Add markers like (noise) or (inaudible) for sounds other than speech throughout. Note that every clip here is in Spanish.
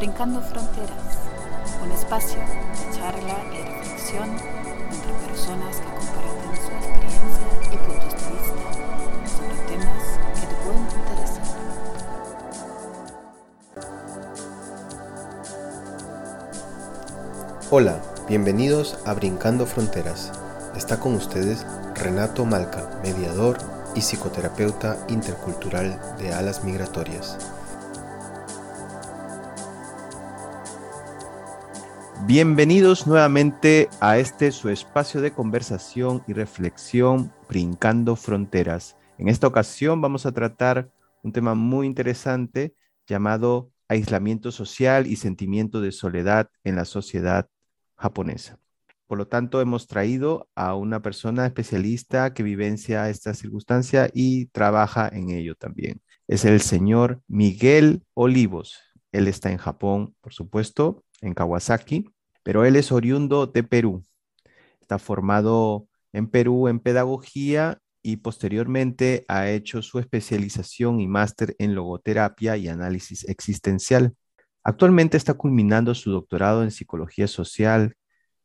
Brincando Fronteras, un espacio de charla y reflexión entre personas que comparten su experiencia y puntos de vista sobre temas que te pueden interesar. Hola, bienvenidos a Brincando Fronteras. Está con ustedes Renato Malca, mediador y psicoterapeuta intercultural de alas migratorias. Bienvenidos nuevamente a este su espacio de conversación y reflexión Brincando Fronteras. En esta ocasión vamos a tratar un tema muy interesante llamado aislamiento social y sentimiento de soledad en la sociedad japonesa. Por lo tanto, hemos traído a una persona especialista que vivencia esta circunstancia y trabaja en ello también. Es el señor Miguel Olivos. Él está en Japón, por supuesto, en Kawasaki, pero él es oriundo de Perú. Está formado en Perú en pedagogía y posteriormente ha hecho su especialización y máster en logoterapia y análisis existencial. Actualmente está culminando su doctorado en psicología social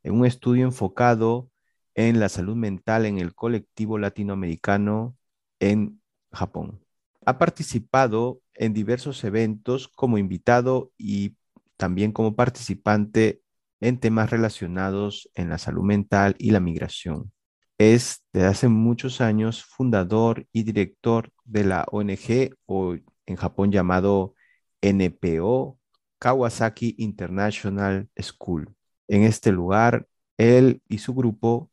en un estudio enfocado en la salud mental en el colectivo latinoamericano en Japón. Ha participado en diversos eventos como invitado y también como participante en temas relacionados en la salud mental y la migración. Es desde hace muchos años fundador y director de la ONG o en Japón llamado NPO Kawasaki International School. En este lugar, él y su grupo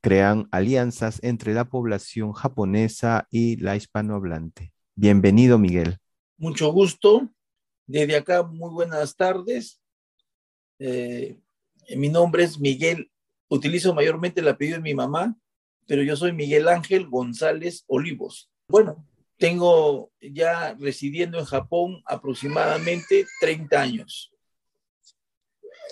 crean alianzas entre la población japonesa y la hispanohablante. Bienvenido, Miguel. Mucho gusto. Desde acá, muy buenas tardes. Eh, mi nombre es Miguel. Utilizo mayormente el apellido de mi mamá, pero yo soy Miguel Ángel González Olivos. Bueno, tengo ya residiendo en Japón aproximadamente 30 años.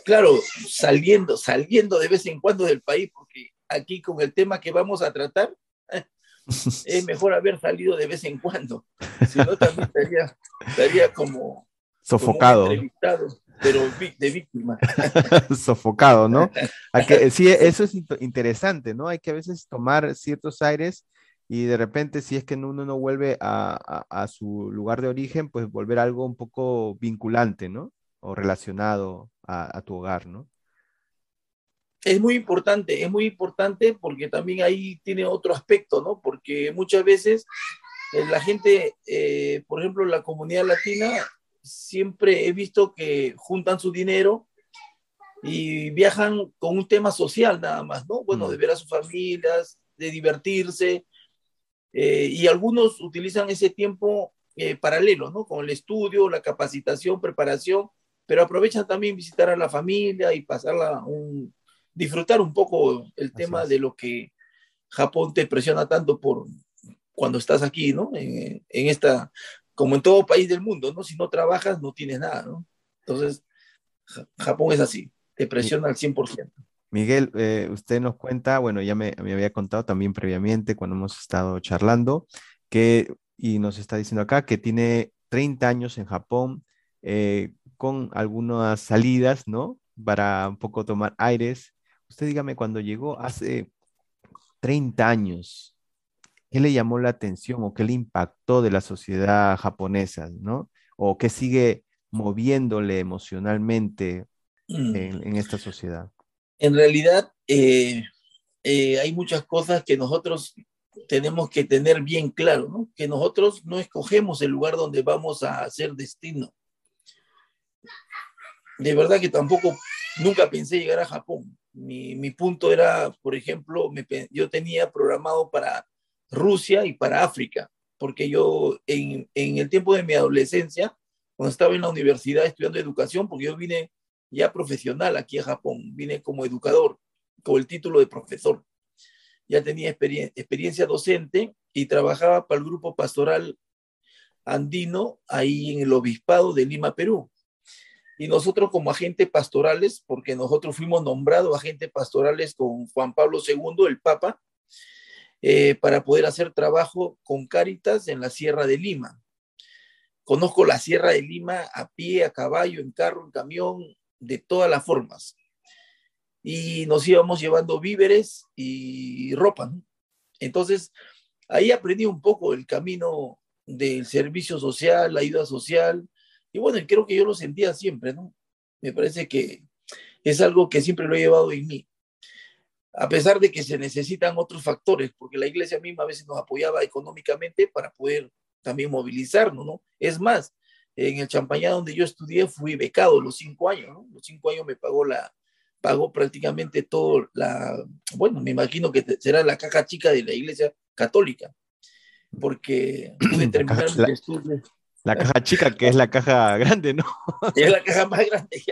Claro, saliendo, saliendo de vez en cuando del país, porque aquí con el tema que vamos a tratar, (laughs) es mejor haber salido de vez en cuando. Si no, también estaría, estaría como sofocado pero de víctima. (laughs) Sofocado, ¿no? que, sí, eso es interesante, ¿no? Hay que a veces tomar ciertos aires y de repente, si es que uno no vuelve a, a, su lugar de origen, pues volver a algo un poco vinculante, ¿no? O relacionado a, a tu hogar, ¿no? Es muy importante, es muy importante porque también ahí tiene otro aspecto, ¿no? Porque muchas veces eh, la gente, eh, por ejemplo, la comunidad latina siempre he visto que juntan su dinero y viajan con un tema social nada más, ¿no? Bueno, mm. de ver a sus familias, de divertirse, eh, y algunos utilizan ese tiempo eh, paralelo, ¿no? Con el estudio, la capacitación, preparación, pero aprovechan también visitar a la familia y pasarla un, disfrutar un poco el tema de lo que Japón te presiona tanto por cuando estás aquí, ¿no? En, en esta como en todo país del mundo, ¿no? Si no trabajas, no tienes nada, ¿no? Entonces, Japón es así, te presiona al 100%. Miguel, eh, usted nos cuenta, bueno, ya me, había contado también previamente cuando hemos estado charlando, que, y nos está diciendo acá que tiene 30 años en Japón, eh, con algunas salidas, ¿no? Para un poco tomar aires. Usted dígame, cuando llegó hace 30 años, ¿qué le llamó la atención o qué le impactó de la sociedad japonesa, ¿no? O qué sigue moviéndole emocionalmente mm. en, esta sociedad. En realidad, eh, eh, hay muchas cosas que nosotros tenemos que tener bien claro, ¿no? Que nosotros no escogemos el lugar donde vamos a hacer destino. De verdad que tampoco, nunca pensé llegar a Japón. Mi, mi punto era, por ejemplo, me, yo tenía programado para Rusia y para África, porque yo en, el tiempo de mi adolescencia, cuando estaba en la universidad estudiando educación, porque yo vine ya profesional aquí a Japón, vine como educador, con el título de profesor. Ya tenía experiencia docente y trabajaba para el grupo pastoral andino ahí en el obispado de Lima, Perú. Y nosotros como agentes pastorales, porque nosotros fuimos nombrados agentes pastorales con Juan Pablo II, el Papa, eh, para poder hacer trabajo con Cáritas en la Sierra de Lima. conozco la Sierra de Lima a pie, a caballo, en carro, en camión, de todas las formas. Y nos íbamos llevando víveres y ropa. Entonces, ahí aprendí un poco el camino del servicio social, la ayuda social. Y bueno, creo que yo lo sentía siempre, ¿no? Me parece que es algo que siempre lo he llevado en mí. A pesar de que se necesitan otros factores, porque la iglesia misma a veces nos apoyaba económicamente para poder también movilizarnos, ¿no? Es más, en el Champañá donde yo estudié fui becado los cinco años, ¿no? Los cinco años me pagó la, pagó prácticamente todo la, bueno, me imagino que será la caja chica de la iglesia católica, porque (clears throat) pude terminar mi estudio. La caja chica, que es la caja grande, ¿no? Es la caja más grande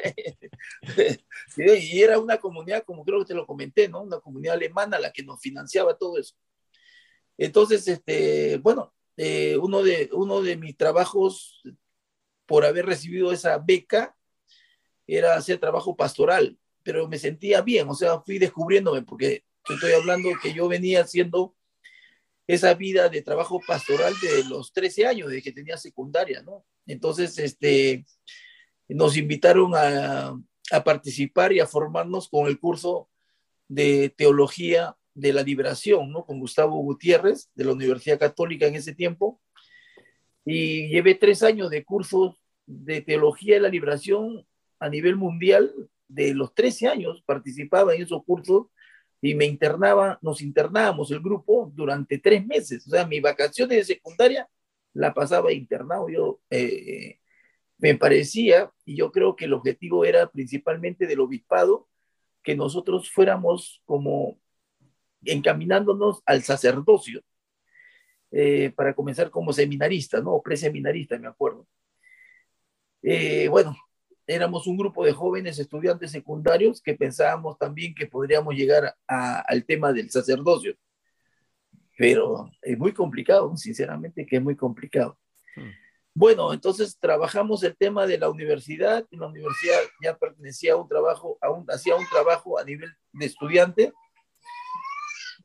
Y era una comunidad, como creo que te lo comenté, ¿no? Una comunidad alemana la que nos financiaba todo eso. Entonces, este, bueno, eh, uno, de, uno de mis trabajos por haber recibido esa beca era hacer trabajo pastoral, pero me sentía bien, o sea, fui descubriéndome, porque estoy hablando que yo venía haciendo esa vida de trabajo pastoral de los 13 años, de que tenía secundaria, ¿no? Entonces, este, nos invitaron a, a participar y a formarnos con el curso de teología de la liberación, ¿no? Con Gustavo Gutiérrez, de la Universidad Católica en ese tiempo. Y llevé tres años de cursos de teología de la liberación a nivel mundial. De los 13 años participaba en esos cursos y me internaba, nos internábamos el grupo durante tres meses. O sea, mi vacaciones de secundaria la pasaba internado. Yo eh, me parecía, y yo creo que el objetivo era principalmente del obispado, que nosotros fuéramos como encaminándonos al sacerdocio, eh, para comenzar como seminarista, ¿no? Preseminarista, me acuerdo. Eh, bueno, éramos un grupo de jóvenes estudiantes secundarios que pensábamos también que podríamos llegar al tema del sacerdocio. Pero es muy complicado, sinceramente que es muy complicado. Hmm. Bueno, entonces trabajamos el tema de la universidad. En la universidad ya pertenecía a un trabajo, hacía un trabajo a nivel de estudiante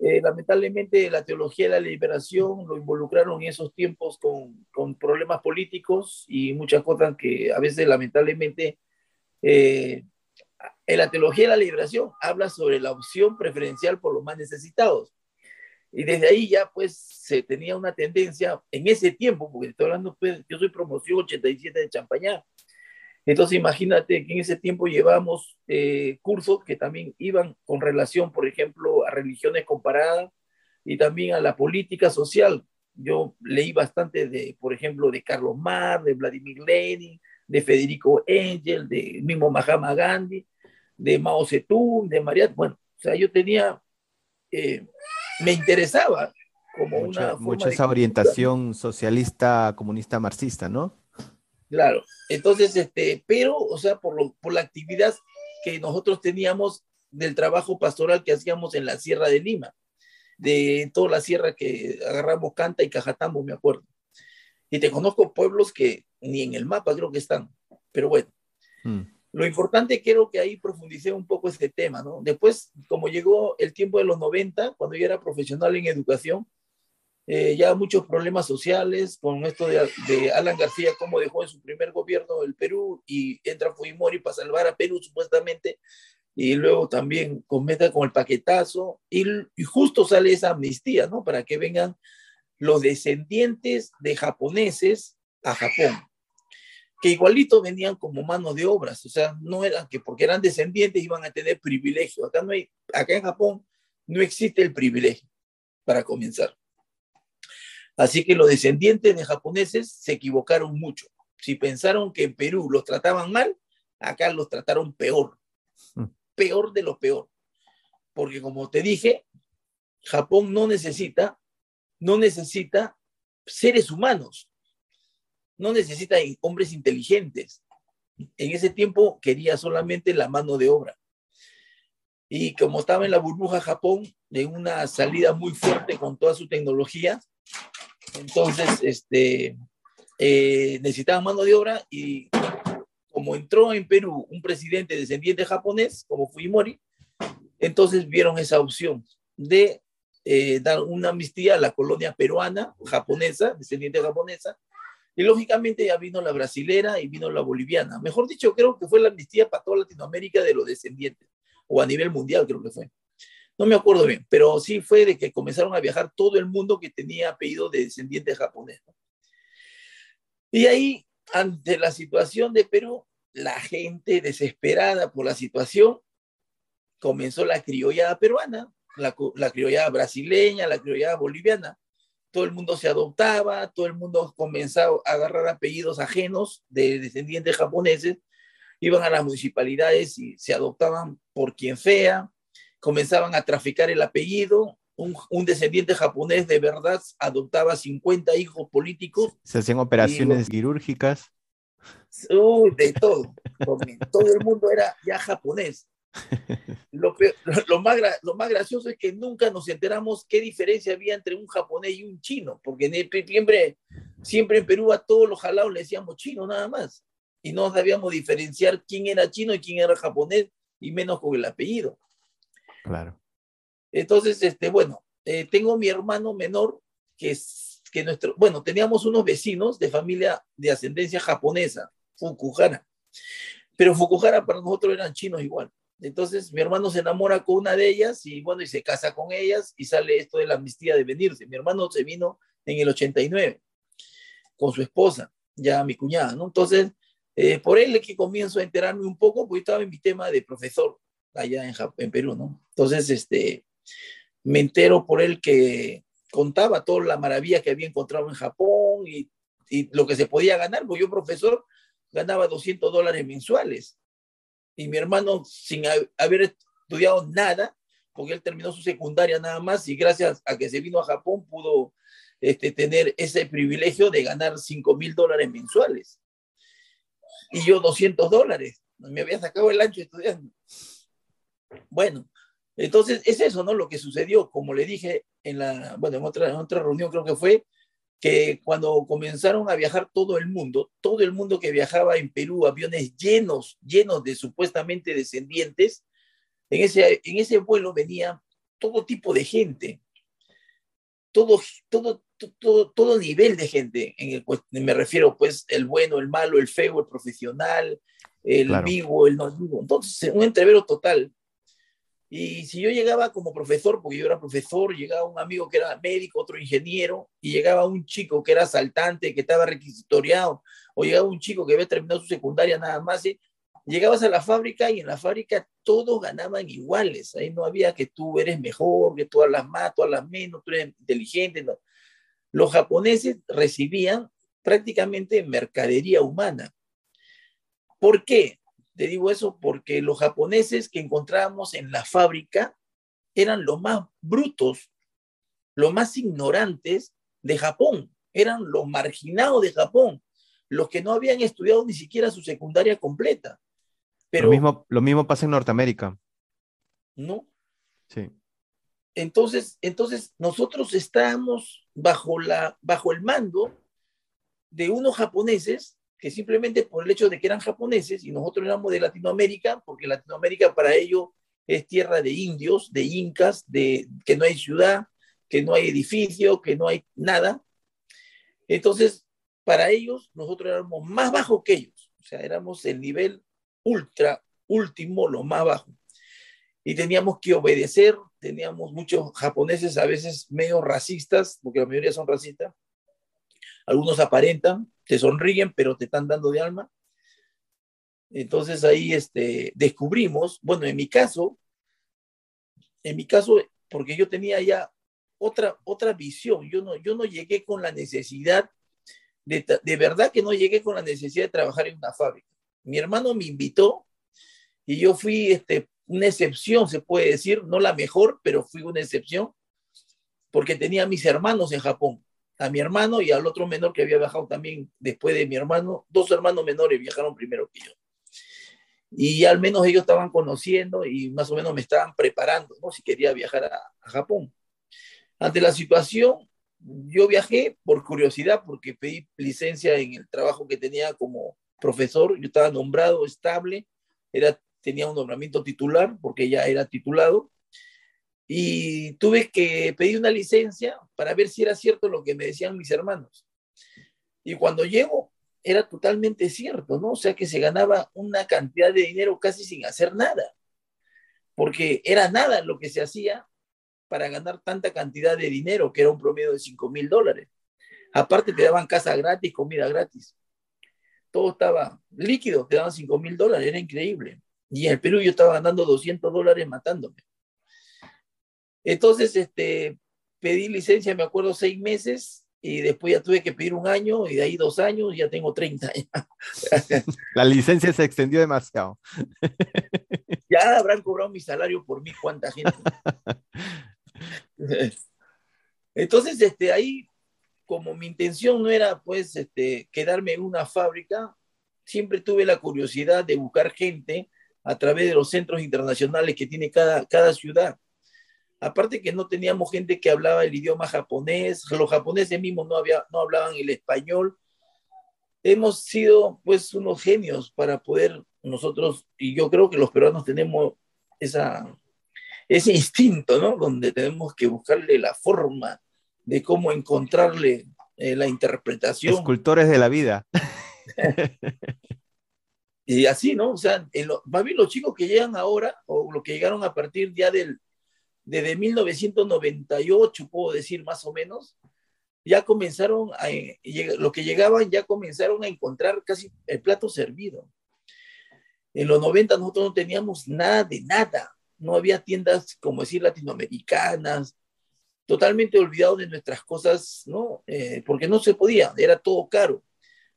eh, lamentablemente la teología de la liberación lo involucraron en esos tiempos con, con problemas políticos y muchas cosas que a veces lamentablemente eh, en la teología de la liberación habla sobre la opción preferencial por los más necesitados. Y desde ahí ya pues se tenía una tendencia en ese tiempo, porque estoy hablando, pues, yo soy promoción 87 de Champañá, entonces imagínate que en ese tiempo llevamos eh, cursos que también iban con relación, por ejemplo, a religiones comparadas y también a la política social. Yo leí bastante de, por ejemplo, de Carlos Mar, de Vladimir Lenin, de Federico Engel, de mismo Mahatma Gandhi, de Mao Zedong, de María. Bueno, o sea, yo tenía, eh, me interesaba como una... Mucha esa orientación socialista, comunista, marxista, ¿no? Claro, entonces, este, pero, o sea, por, lo, por la actividad que nosotros teníamos del trabajo pastoral que hacíamos en la Sierra de Lima, de toda la sierra que agarramos Canta y Cajatambo, me acuerdo. Y te conozco pueblos que ni en el mapa creo que están, pero bueno. Mm. Lo importante creo que ahí profundicé un poco este tema, ¿no? Después, como llegó el tiempo de los 90, cuando yo era profesional en educación, eh, ya muchos problemas sociales con esto de, Alan García, cómo dejó en su primer gobierno el Perú y entra Fujimori para salvar a Perú supuestamente, y luego también cometa con el paquetazo, y, y, justo sale esa amnistía, ¿no? Para que vengan los descendientes de japoneses a Japón, que igualito venían como manos de obras, o sea, no eran que porque eran descendientes iban a tener privilegio. Acá, no hay, acá en Japón no existe el privilegio, para comenzar. Así que los descendientes de japoneses se equivocaron mucho. Si pensaron que en Perú los trataban mal, acá los trataron peor. Mm. Peor de lo peor. Porque como te dije, Japón no necesita, no necesita seres humanos. No necesita hombres inteligentes. En ese tiempo quería solamente la mano de obra. Y como estaba en la burbuja Japón, de una salida muy fuerte con toda su tecnología, entonces, este, eh, necesitaban mano de obra y como entró en Perú un presidente descendiente japonés, como Fujimori, entonces vieron esa opción de eh, dar una amnistía a la colonia peruana, japonesa, descendiente japonesa, Y lógicamente ya vino la brasilera y vino la boliviana. Mejor dicho, creo que fue la amnistía para toda Latinoamérica de los descendientes, o a nivel mundial creo que fue. No me acuerdo bien, pero sí fue de que comenzaron a viajar todo el mundo que tenía apellido de descendiente japonés. Y ahí, ante la situación de Perú, la gente desesperada por la situación, comenzó la criollada peruana, la, la criollada brasileña, la criollada boliviana. Todo el mundo se adoptaba, todo el mundo comenzaba a agarrar apellidos ajenos de descendientes japoneses, iban a las municipalidades y se adoptaban por quien fea, comenzaban a traficar el apellido, un, descendiente japonés de verdad adoptaba 50 hijos políticos. Se hacían operaciones quirúrgicas. Uy, de todo. todo el mundo era ya japonés. (laughs) Lo, lo, más, lo más gracioso es que nunca nos enteramos qué diferencia había entre un japonés y un chino, porque en siempre, siempre en Perú a todos los jalados le decíamos chino nada más, y no sabíamos diferenciar quién era chino y quién era japonés, y menos con el apellido. Claro. Entonces, este, bueno, eh, tengo mi hermano menor que es que nuestro, bueno, teníamos unos vecinos de familia de ascendencia japonesa, Fukuhara, pero Fukuhara para nosotros eran chinos igual. Entonces mi hermano se enamora con una de ellas y bueno, y se casa con ellas y sale esto de la amnistía de venirse. Mi hermano se vino en el 89 con su esposa, ya mi cuñada, ¿no? Entonces, eh, por él es que comienzo a enterarme un poco, porque estaba en mi tema de profesor allá en, en Perú, ¿no? Entonces, este, me entero por él que contaba toda la maravilla que había encontrado en Japón y, y lo que se podía ganar, porque yo profesor ganaba 200 dólares mensuales y mi hermano sin haber estudiado nada, porque él terminó su secundaria nada más y gracias a que se vino a Japón pudo este, tener ese privilegio de ganar 5 mil dólares mensuales. Y yo 200 dólares, me había sacado el ancho estudiando. Bueno, entonces es eso, ¿no? Lo que sucedió, como le dije en la, bueno, en otra, en otra reunión creo que fue, que cuando comenzaron a viajar todo el mundo, todo el mundo que viajaba en Perú, aviones llenos, llenos de supuestamente descendientes, en ese, en ese vuelo venía todo tipo de gente, todo, todo, todo, todo nivel de gente, en el, me refiero pues el bueno, el malo, el feo, el profesional, el vivo, el no vivo. Entonces, un entrevero total. Y si yo llegaba como profesor, porque yo era profesor, llegaba un amigo que era médico, otro ingeniero, y llegaba un chico que era asaltante, que estaba requisitoriado, o llegaba un chico que había terminado su secundaria nada más, y llegabas a la fábrica y en la fábrica todos ganaban iguales. Ahí no había que tú eres mejor, que tú las más, tú las menos, tú eres inteligente. No. Los japoneses recibían prácticamente mercadería humana. ¿Por qué? Te digo eso porque los japoneses que encontrábamos en la fábrica eran los más brutos, los más ignorantes de Japón, eran los marginados de Japón, los que no habían estudiado ni siquiera su secundaria completa. Pero, lo, mismo, lo mismo pasa en Norteamérica. ¿No? Sí. Entonces, entonces nosotros estábamos bajo, la, bajo el mando de unos japoneses que simplemente por el hecho de que eran japoneses y nosotros éramos de Latinoamérica, porque Latinoamérica para ellos es tierra de indios, de incas, de que no hay ciudad, que no hay edificio, que no hay nada. Entonces, para ellos, nosotros éramos más bajos que ellos. O sea, éramos el nivel ultra, último, lo más bajo. Y teníamos que obedecer, teníamos muchos japoneses a veces medio racistas, porque la mayoría son racistas. Algunos aparentan, te sonríen, pero te están dando de alma. Entonces ahí este, descubrimos, bueno, en mi caso, en mi caso, porque yo tenía ya otra, otra visión, yo no, yo no llegué con la necesidad, de, de verdad que no llegué con la necesidad de trabajar en una fábrica. Mi hermano me invitó y yo fui este, una excepción, se puede decir, no la mejor, pero fui una excepción, porque tenía mis hermanos en Japón a mi hermano y al otro menor que había viajado también después de mi hermano. Dos hermanos menores viajaron primero que yo. Y al menos ellos estaban conociendo y más o menos me estaban preparando, ¿no? Si quería viajar a, Japón. Ante la situación, yo viajé por curiosidad, porque pedí licencia en el trabajo que tenía como profesor. Yo estaba nombrado estable, era, tenía un nombramiento titular, porque ya era titulado y tuve que pedir una licencia para ver si era cierto lo que me decían mis hermanos. Y cuando llego, era totalmente cierto, ¿no? O sea que se ganaba una cantidad de dinero casi sin hacer nada, porque era nada lo que se hacía para ganar tanta cantidad de dinero, que era un promedio de 5 mil dólares. Aparte te daban casa gratis, comida gratis. Todo estaba líquido, te daban 5 mil dólares, era increíble. Y en el Perú yo estaba ganando 200 dólares matándome. Entonces, este, pedí licencia, me acuerdo, seis meses y después ya tuve que pedir un año y de ahí dos años ya tengo 30. (laughs) La licencia se extendió demasiado. (laughs) Ya habrán cobrado mi salario por mí, cuánta gente. (laughs) Entonces, este, ahí, como mi intención no era, pues, este, quedarme en una fábrica, siempre tuve la curiosidad de buscar gente a través de los centros internacionales que tiene cada, cada ciudad aparte que no teníamos gente que hablaba el idioma japonés, los japoneses mismos no, había, no hablaban el español. Hemos sido pues unos genios para poder nosotros, y yo creo que los peruanos tenemos esa, ese instinto, ¿no? Donde tenemos que buscarle la forma de cómo encontrarle eh, la interpretación. Escultores de la vida. (laughs) y así, ¿no? O sea, más bien los chicos que llegan ahora, o los que llegaron a partir ya del, desde 1998, puedo decir más o menos, ya comenzaron a, lo que llegaban ya comenzaron a encontrar casi el plato servido. En los 90 nosotros no teníamos nada de nada, no había tiendas, como decir, latinoamericanas, totalmente olvidados de nuestras cosas, ¿no? Eh, porque no se podía, era todo caro.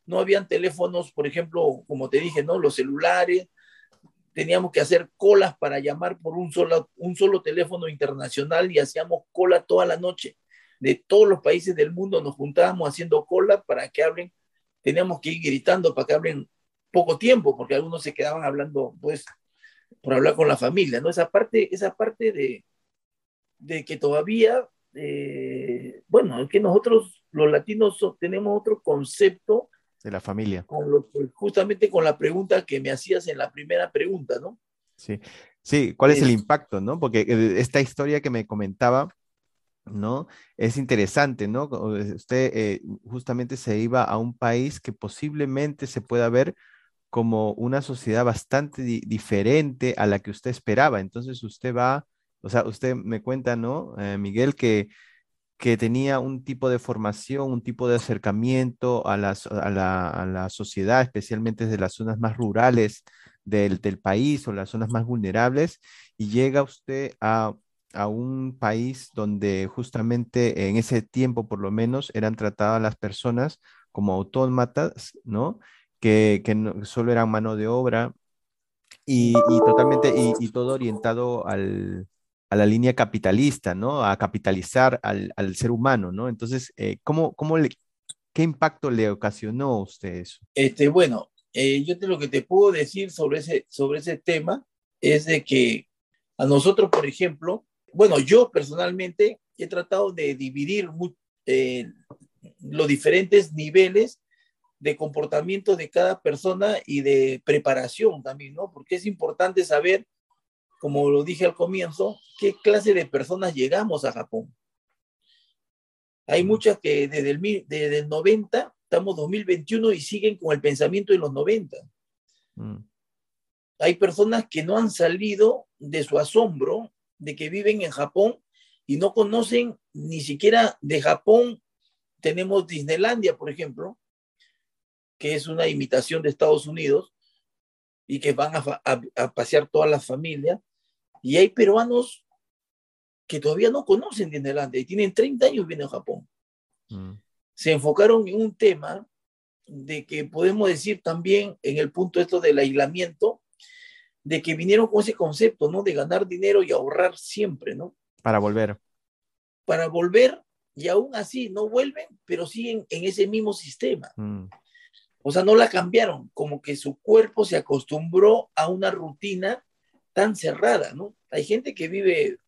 No habían teléfonos, por ejemplo, como te dije, ¿no? Los celulares, teníamos que hacer colas para llamar por un solo, un solo teléfono internacional y hacíamos cola toda la noche. De todos los países del mundo nos juntábamos haciendo cola para que hablen. Teníamos que ir gritando para que hablen poco tiempo, porque algunos se quedaban hablando, pues, por hablar con la familia, ¿no? Esa parte, esa parte de, de que todavía, eh, bueno, que nosotros los latinos tenemos otro concepto de la familia. justamente con la pregunta que me hacías en la primera pregunta, ¿no? Sí, sí, ¿cuál es, el impacto, no? Porque eh, esta historia que me comentaba, ¿no? Es interesante, ¿no? Usted eh, justamente se iba a un país que posiblemente se pueda ver como una sociedad bastante diferente a la que usted esperaba. Entonces usted va, o sea, usted me cuenta, ¿no, eh, Miguel, que que tenía un tipo de formación, un tipo de acercamiento a, la, sociedad, especialmente desde las zonas más rurales del, país o las zonas más vulnerables, y llega usted a, un país donde justamente en ese tiempo, por lo menos, eran tratadas las personas como autómatas, ¿no? Que, solo eran mano de obra y, totalmente, y todo orientado al, a la línea capitalista, ¿no? A capitalizar al, ser humano, ¿no? Entonces, eh, ¿cómo, cómo le, ¿qué impacto le ocasionó a usted eso? Este, bueno, eh, yo te, lo que te puedo decir sobre ese, sobre ese tema es de que a nosotros, por ejemplo, bueno, yo personalmente he tratado de dividir eh, los diferentes niveles de comportamiento de cada persona y de preparación también, ¿no? Porque es importante saber como lo dije al comienzo, qué clase de personas llegamos a Japón. Hay muchas que desde el, desde el 90, estamos 2021 y siguen con el pensamiento de los 90. Mm. Hay personas que no han salido de su asombro de que viven en Japón y no conocen ni siquiera de Japón. Tenemos Disneylandia, por ejemplo, que es una imitación de Estados Unidos y que van a, a pasear todas las familias y hay peruanos que todavía no conocen Disneylandia y tienen 30 años viviendo en Japón. Mm. Se enfocaron en un tema de que podemos decir también en el punto esto del aislamiento, de que vinieron con ese concepto, ¿no? De ganar dinero y ahorrar siempre, ¿no? Para volver. Para volver y aún así no vuelven, pero siguen en ese mismo sistema. Mm. O sea, no la cambiaron, como que su cuerpo se acostumbró a una rutina tan cerrada, ¿no? Hay gente que vive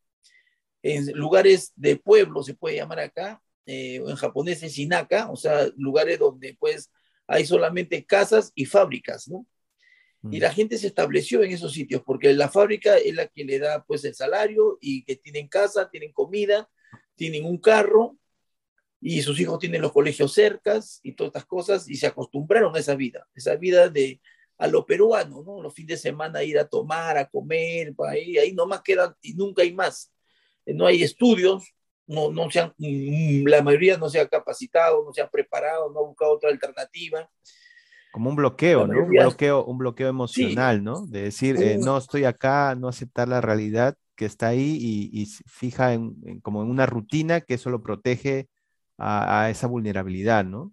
en lugares de pueblo, se puede llamar acá, eh, en japonés es inaka, o sea, lugares donde pues hay solamente casas y fábricas, ¿no? Y la mm. gente se estableció en esos sitios porque la fábrica es la que le da pues el salario y que tienen casa, tienen comida, tienen un carro y sus hijos tienen los colegios cercas y todas estas cosas y se acostumbraron a esa vida, esa vida de a lo peruano, ¿no? Los fines de semana ir a tomar, a comer, ahí, ahí nomás quedan y nunca hay más. No hay estudios, no, no se han, mm, la mayoría no se ha capacitado, no se ha preparado, no ha buscado otra alternativa. Como un bloqueo, ¿no? Un bloqueo, un bloqueo emocional, ¿no? De decir, eh, no estoy acá, no aceptar la realidad que está ahí y, fija en, como en una rutina que eso lo protege a, esa vulnerabilidad, ¿no?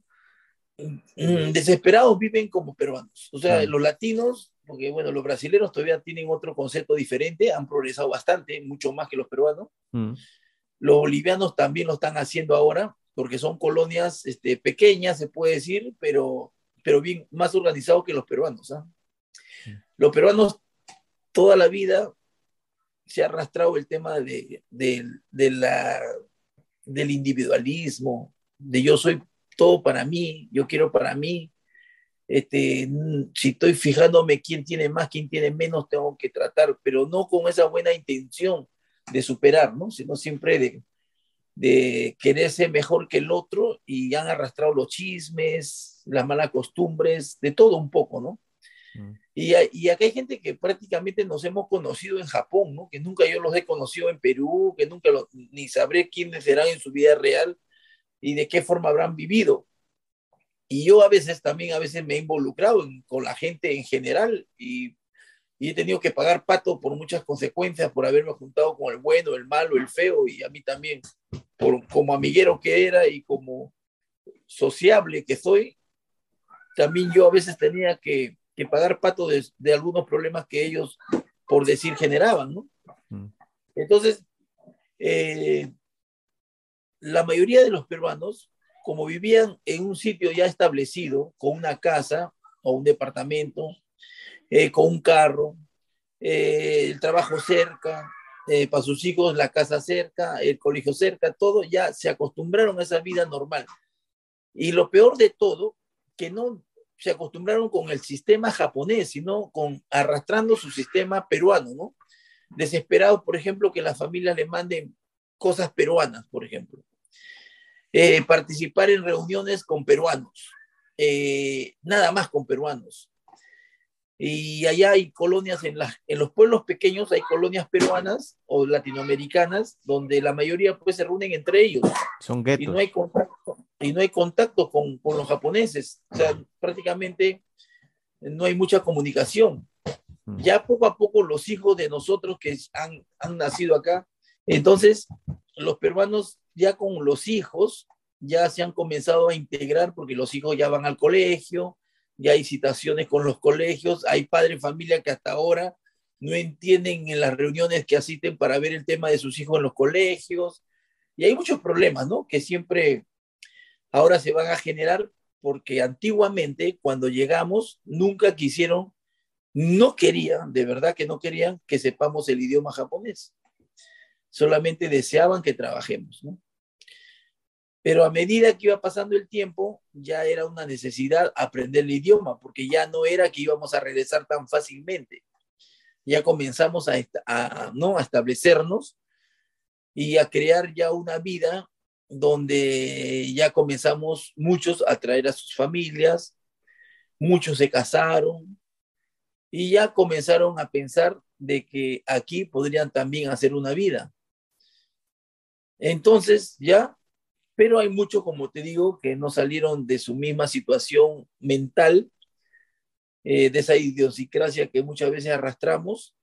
Mm, desesperados viven como peruanos. O sea, los latinos, porque bueno, los brasileños todavía tienen otro concepto diferente, han progresado bastante, mucho más que los peruanos. Mm. Los bolivianos también lo están haciendo ahora, porque son colonias este, pequeñas, se puede decir, pero, pero bien más organizados que los peruanos. ¿ah? Mm. Los peruanos toda la vida se ha arrastrado el tema de, de la del individualismo, de yo soy todo para mí, yo quiero para mí. Este, si estoy fijándome quién tiene más, quién tiene menos, tengo que tratar, pero no con esa buena intención de superar, ¿no? sino siempre de, de querer ser mejor que el otro y han arrastrado los chismes, las malas costumbres, de todo un poco, ¿no? Mm. Y, y, acá hay gente que prácticamente nos hemos conocido en Japón, ¿no? Que nunca yo los he conocido en Perú, que nunca ni sabré quiénes serán en su vida real y de qué forma habrán vivido. Y yo a veces también, a veces me he involucrado con la gente en general y, y, he tenido que pagar pato por muchas consecuencias, por haberme juntado con el bueno, el malo, el feo y a mí también, por, como amiguero que era y como sociable que soy, también yo a veces tenía que que pagar pato de, algunos problemas que ellos, por decir, generaban, ¿no? Mm. Entonces, eh, la mayoría de los peruanos, como vivían en un sitio ya establecido, con una casa o un departamento, eh, con un carro, eh, el trabajo cerca, para sus hijos la casa cerca, el colegio cerca, todo, ya se acostumbraron a esa vida normal. Y lo peor de todo, que no se acostumbraron con el sistema japonés, sino con arrastrando su sistema peruano, ¿no? Desesperados, por ejemplo, que las familias le manden cosas peruanas, por ejemplo. Eh, participar en reuniones con peruanos, eh, nada más con peruanos. Y allá hay colonias, en, en los pueblos pequeños hay colonias peruanas o latinoamericanas donde la mayoría pues se reúnen entre ellos. Son guetos. Y no hay contacto, y no hay contacto con, con los japoneses. O sea, prácticamente no hay mucha comunicación. Mm. Ya poco a poco los hijos de nosotros que han, han nacido acá, entonces los peruanos ya con los hijos ya se han comenzado a integrar porque los hijos ya van al colegio, ya hay citaciones con los colegios, hay padres de familia que hasta ahora no entienden en las reuniones que asisten para ver el tema de sus hijos en los colegios, y hay muchos problemas, ¿no? Que siempre ahora se van a generar porque antiguamente cuando llegamos nunca quisieron, no querían, de verdad que no querían que sepamos el idioma japonés. Solamente deseaban que trabajemos, ¿no? Pero a medida que iba pasando el tiempo, ya era una necesidad aprender el idioma, porque ya no era que íbamos a regresar tan fácilmente. Ya comenzamos a, ¿no? establecernos y a crear ya una vida donde ya comenzamos muchos a traer a sus familias, muchos se casaron y ya comenzaron a pensar de que aquí podrían también hacer una vida. Entonces ya pero hay muchos, como te digo, que no salieron de su misma situación mental, eh, de esa idiosincrasia que muchas veces arrastramos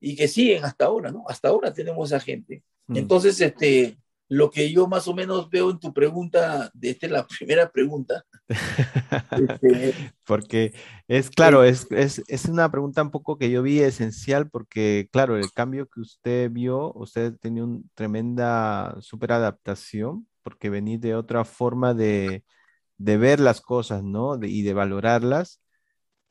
y que siguen hasta ahora, ¿no? Hasta ahora tenemos a gente. Mm. Entonces, este, lo que yo más o menos veo en tu pregunta, esta es la primera pregunta. este, (laughs) porque es claro, es, es, es, una pregunta un poco que yo vi esencial porque, claro, el cambio que usted vio, usted tenía una tremenda super adaptación porque venís de otra forma de, ver las cosas, ¿no? y de valorarlas,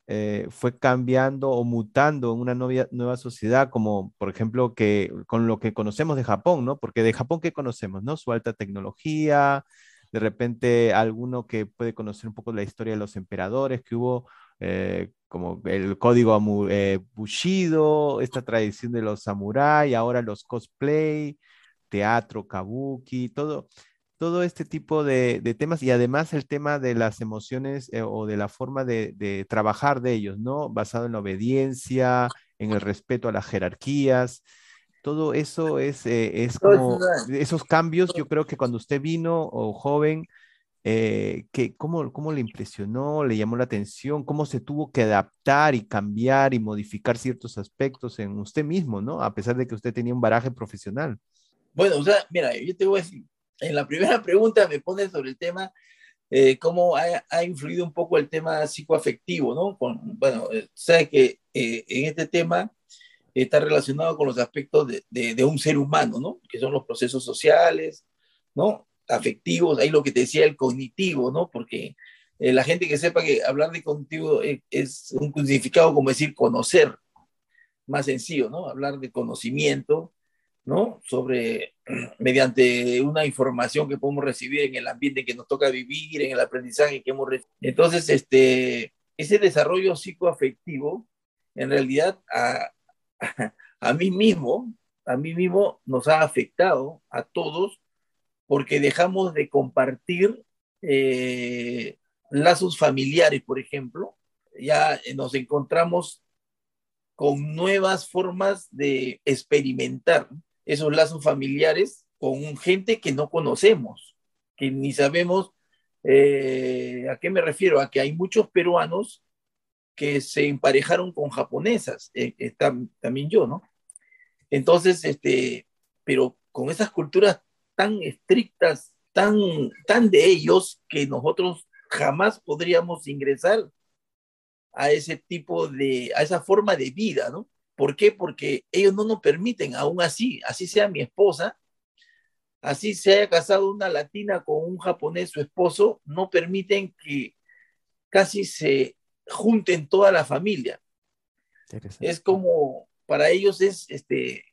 eh, fue cambiando o mutando en una nueva sociedad, como por ejemplo que con lo que conocemos de Japón, ¿no? Porque de Japón, ¿qué conocemos, no? Su alta tecnología, de repente alguno que puede conocer un poco la historia de los emperadores que hubo, eh, como el código eh, Bushido, esta tradición de los samuráis, ahora los cosplay, teatro, kabuki, todo todo este tipo de, temas y además el tema de las emociones eh, o de la forma de, trabajar de ellos, ¿no? Basado en la obediencia, en el respeto a las jerarquías. Todo eso es, eh, es como esos cambios, yo creo que cuando usted vino o joven, eh, que, ¿cómo, ¿cómo le impresionó, le llamó la atención, cómo se tuvo que adaptar y cambiar y modificar ciertos aspectos en usted mismo, ¿no? A pesar de que usted tenía un baraje profesional. Bueno, o sea, mira, yo te voy a decir, en la primera (laughs) pregunta me pone sobre el tema, eh, cómo ha, influido un poco el tema psicoafectivo, ¿no? Con, bueno, eh, sabe que eh, en este tema está relacionado con los aspectos de, de, un ser humano, ¿no? Que son los procesos sociales, ¿no? Afectivos, ahí lo que te decía el cognitivo, ¿no? Porque la gente que sepa que hablar de cognitivo es, es un significado como decir conocer, más sencillo, ¿no? Hablar de conocimiento, ¿no? Sobre, (clears throat) mediante una información que podemos recibir en el ambiente que nos toca vivir, en el aprendizaje que hemos recibido. Entonces, este, ese desarrollo psicoafectivo, en realidad, a, (laughs) a, mí mismo, a mí mismo nos ha afectado a todos porque dejamos de compartir eh, lazos familiares, por ejemplo, ya nos encontramos con nuevas formas de experimentar esos lazos familiares con gente que no conocemos, que ni sabemos eh, a qué me refiero, a que hay muchos peruanos que se emparejaron con japonesas, eh, también yo, ¿no? Entonces, este, pero con esas culturas tan estrictas, tan, tan de ellos, que nosotros jamás podríamos ingresar a ese tipo de, a esa forma de vida, ¿no? ¿Por qué? Porque ellos no nos permiten, aún así, así sea mi esposa, así se haya casado una latina con un japonés, su esposo, no permiten que casi se junten toda la familia. Es como, para ellos es, este,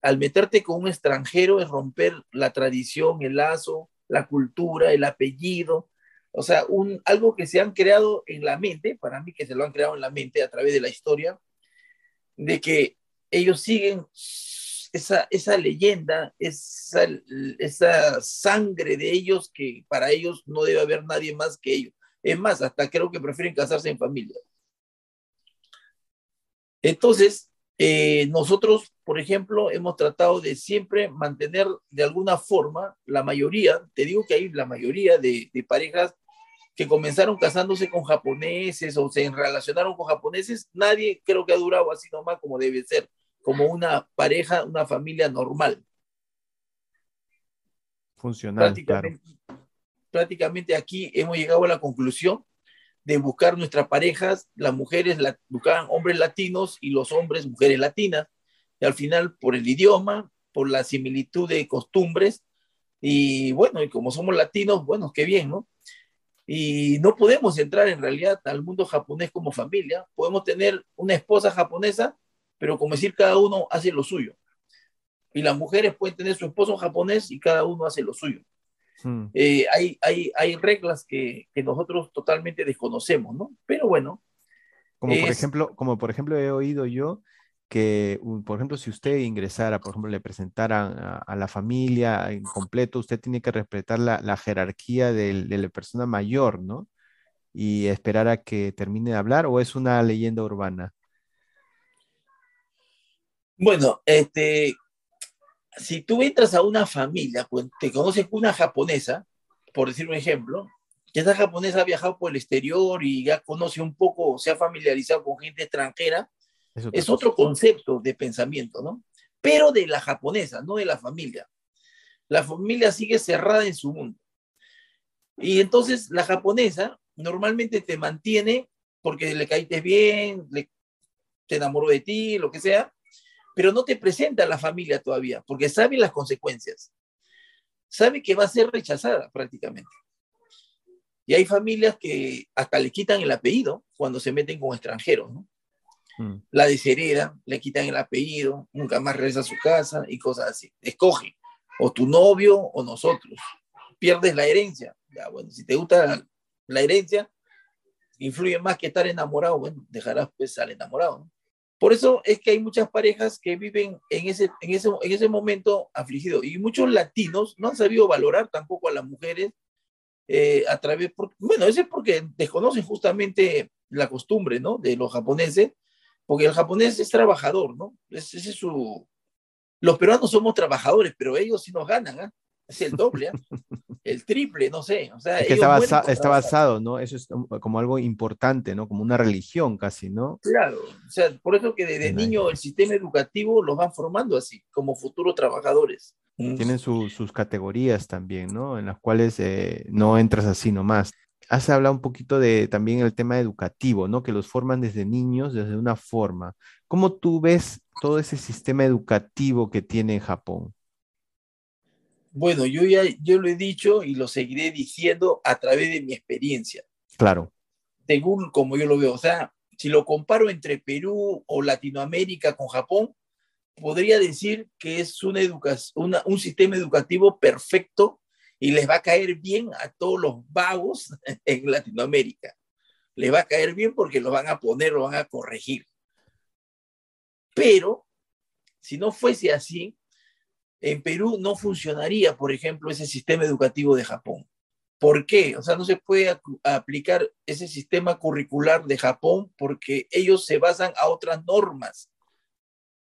al meterte con un extranjero es romper la tradición, el lazo, la cultura, el apellido. O sea, un, algo que se han creado en la mente, para mí que se lo han creado en la mente a través de la historia, de que ellos siguen esa, esa leyenda, esa, esa sangre de ellos que para ellos no debe haber nadie más que ellos. Es más, hasta creo que prefieren casarse en familia. Entonces, eh, nosotros, por ejemplo, hemos tratado de siempre mantener de alguna forma la mayoría, te digo que hay la mayoría de, de parejas que comenzaron casándose con japoneses o se relacionaron con japoneses, nadie creo que ha durado así nomás como debe ser, como una pareja, una familia normal. Funcional. Prácticamente, prácticamente aquí hemos llegado a la conclusión de buscar nuestras parejas, las mujeres la, buscaban hombres latinos y los hombres mujeres latinas, y al final por el idioma, por la similitud de costumbres, y bueno, y como somos latinos, bueno, qué bien, ¿no? Y no podemos entrar en realidad al mundo japonés como familia. Podemos tener una esposa japonesa, pero como decir, cada uno hace lo suyo. Y las mujeres pueden tener su esposo japonés y cada uno hace lo suyo. Hmm. Eh, hay, hay, hay reglas que, que, nosotros totalmente desconocemos, ¿no? Pero bueno. Como, por ejemplo, como por ejemplo he oído yo por ejemplo, si usted ingresara, por ejemplo, le presentaran a, la familia en completo, usted tiene que respetar la, jerarquía de la persona mayor, ¿no? Y esperar a que termine de hablar, o es una leyenda urbana. Bueno, este, si tú entras a una familia, pues te conoces una japonesa, por decir un ejemplo, que esa japonesa ha viajado por el exterior y ya conoce un poco, se ha familiarizado con gente extranjera, es, otro concepto de pensamiento, ¿no? Pero de la japonesa, no de la familia. La familia sigue cerrada en su mundo. Y entonces la japonesa normalmente te mantiene porque le caíste bien, le, te enamoró de ti, lo que sea, pero no te presenta a la familia todavía, porque sabe las consecuencias. Sabe que va a ser rechazada prácticamente. Y hay familias que hasta le quitan el apellido cuando se meten con extranjeros, ¿no? Mm. La deshereda, le quitan el apellido, nunca más regresa a su casa y cosas así. Escoge, o tu novio o nosotros. Pierdes la herencia. Ya, bueno, si te gusta la herencia, influye más que estar enamorado, bueno, dejarás pues estar enamorado. Por eso es que hay muchas parejas que viven en ese, en ese, en ese momento afligido. Y muchos latinos no han sabido valorar tampoco a las mujeres eh, a través, bueno, eso es porque desconocen justamente la costumbre, ¿no? De los japoneses, porque el japonés es trabajador, ¿no? Ese es su... Los peruanos somos trabajadores, pero ellos sí nos ganan, ¿ah? Es el doble, ¿ah? (laughs) el triple, no sé. O sea, está, está basado, ¿no? Eso es como algo importante, ¿no? Como una religión casi, ¿no? Claro, o sea, por eso que desde niño el sistema educativo los van formando así, como futuros trabajadores. Tienen sus categorías también, ¿no? En las cuales eh, no entras así nomás. Has hablado un poquito de también el tema educativo, ¿no? Que los forman desde niños, desde una forma. ¿Cómo tú ves todo ese sistema educativo que tiene Japón? Bueno, yo ya yo lo he dicho y lo seguiré diciendo a través de mi experiencia. Claro. Según como yo lo veo, o sea, si lo comparo entre Perú o Latinoamérica con Japón, podría decir que es una educación, un sistema educativo perfecto y les va a caer bien a todos los vagos (laughs) en Latinoamérica. Les va a caer bien porque lo van a poner, lo van a corregir. Pero si no fuese así, en Perú no funcionaría, por ejemplo, ese sistema educativo de Japón. ¿Por qué? O sea, no se puede aplicar ese sistema curricular de Japón porque ellos se basan a otras normas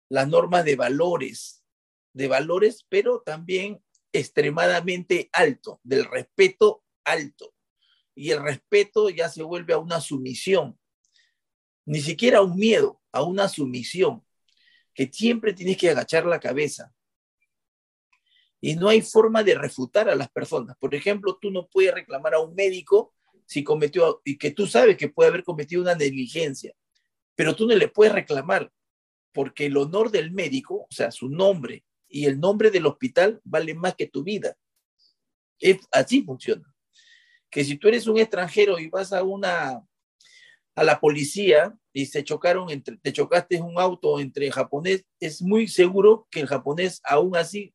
las normas de valores, de valores, pero también extremadamente alto, del respeto alto. Y el respeto ya se vuelve a una sumisión, ni siquiera un miedo, a una sumisión, que siempre tienes que agachar la cabeza. Y no hay forma de refutar a las personas. Por ejemplo, tú no puedes reclamar a un médico si cometió, y que tú sabes que puede haber cometido una negligencia, pero tú no le puedes reclamar porque el honor del médico, o sea, su nombre y el nombre del hospital vale más que tu vida. Es, así funciona. Que si tú eres un extranjero y vas a una a la policía y se chocaron entre, te chocaste un auto entre japonés, es muy seguro que el japonés aún así,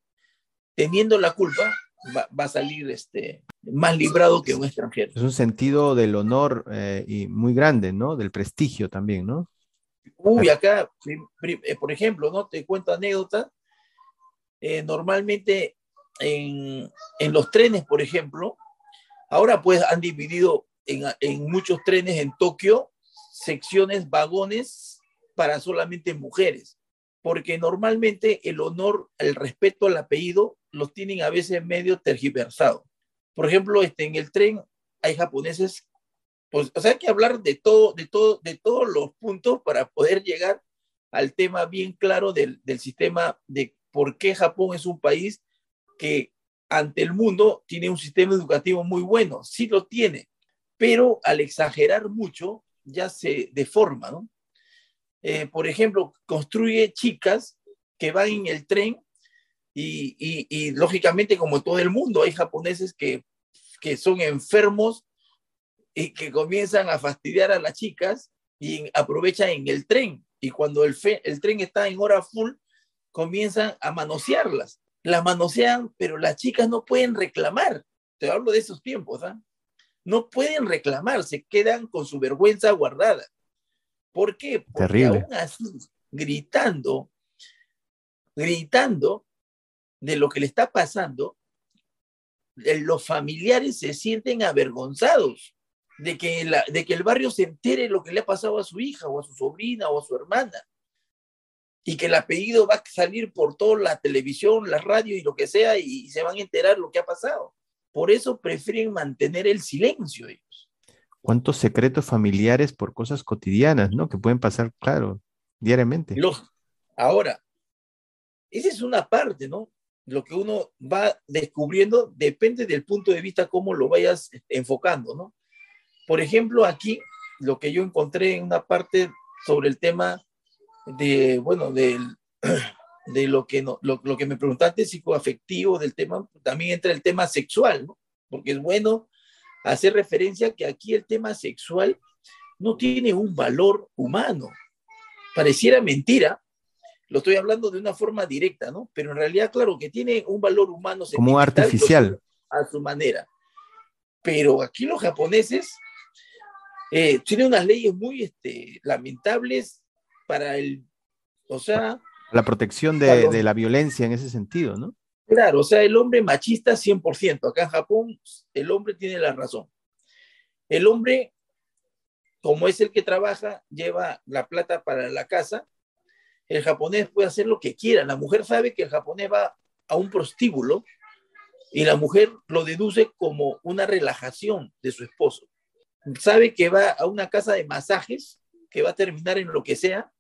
teniendo la culpa, va, a salir este, más librado que un extranjero. Es un sentido del honor eh, y muy grande, ¿no? Del prestigio también, ¿no? Uy, acá, eh, por ejemplo, ¿no? Te cuento anécdota. Eh, normalmente en, en, los trenes, por ejemplo, ahora pues han dividido en, en muchos trenes en Tokio secciones, vagones para solamente mujeres, porque normalmente el honor, el respeto al apellido los tienen a veces medio tergiversado. Por ejemplo, este, en el tren hay japoneses pues, o sea, hay que hablar de todo, de todo, de todos los puntos para poder llegar al tema bien claro del, del sistema de por qué Japón es un país que ante el mundo tiene un sistema educativo muy bueno, sí lo tiene, pero al exagerar mucho ya se deforma, ¿no? Eh, por ejemplo, construye chicas que van en el tren y, lógicamente como todo el mundo hay japoneses que, que son enfermos y que comienzan a fastidiar a las chicas y aprovechan en el tren. Y cuando el, el tren está en hora full, comienzan a manosearlas. Las manosean, pero las chicas no pueden reclamar. Te hablo de esos tiempos, ¿ah? No pueden reclamar, se quedan con su vergüenza guardada. ¿Por qué? Porque Terrible. aún así, gritando, gritando de lo que le está pasando, los familiares se sienten avergonzados de que, la, de que el barrio se entere lo que le ha pasado a su hija o a su sobrina o a su hermana. Y que el apellido va a salir por toda la televisión, la radio y lo que sea y se van a enterar lo que ha pasado. Por eso prefieren mantener el silencio ellos. ¿Cuántos secretos familiares por cosas cotidianas, ¿no? Que pueden pasar, claro, diariamente. Los, ahora, esa es una parte, ¿no? Lo que uno va descubriendo depende del punto de vista cómo lo vayas enfocando, ¿no? Por ejemplo, aquí lo que yo encontré en una parte sobre el tema de, bueno, de, (clears throat) de lo, que no, lo, lo, que me preguntaste, psicoafectivo, del tema, también entra el tema sexual, ¿no? Porque es bueno hacer referencia que aquí el tema sexual no tiene un valor humano. Pareciera mentira, lo estoy hablando de una forma directa, ¿no? Pero en realidad, claro, que tiene un valor humano. Como artificial. A su manera. Pero aquí los japoneses eh, tiene unas leyes muy este, lamentables para el, O sea... La protección de, de la violencia en ese sentido, ¿no? Claro, o sea, el hombre machista 100%. Acá en Japón, el hombre tiene la razón. El hombre, como es el que trabaja, lleva la plata para la casa. El japonés puede hacer lo que quiera. La mujer sabe que el japonés va a un prostíbulo y la mujer lo deduce como una relajación de su esposo. Sabe que va a una casa de masajes, que va a terminar en lo que sea,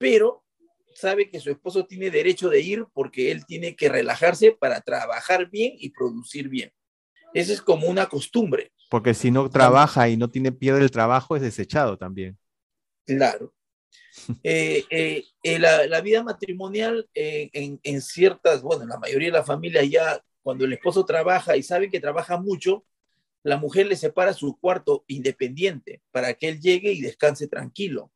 pero sabe que su esposo tiene derecho de ir porque él tiene que relajarse para trabajar bien y producir bien. Esa es como una costumbre. Porque si no trabaja y no tiene pierde el trabajo, es desechado también. Claro. (laughs) Eh, eh, eh, la, vida matrimonial en, en, ciertas, bueno, la mayoría de las familias ya, cuando el esposo trabaja y sabe que trabaja mucho, la mujer le separa su cuarto independiente para que él llegue y descanse tranquilo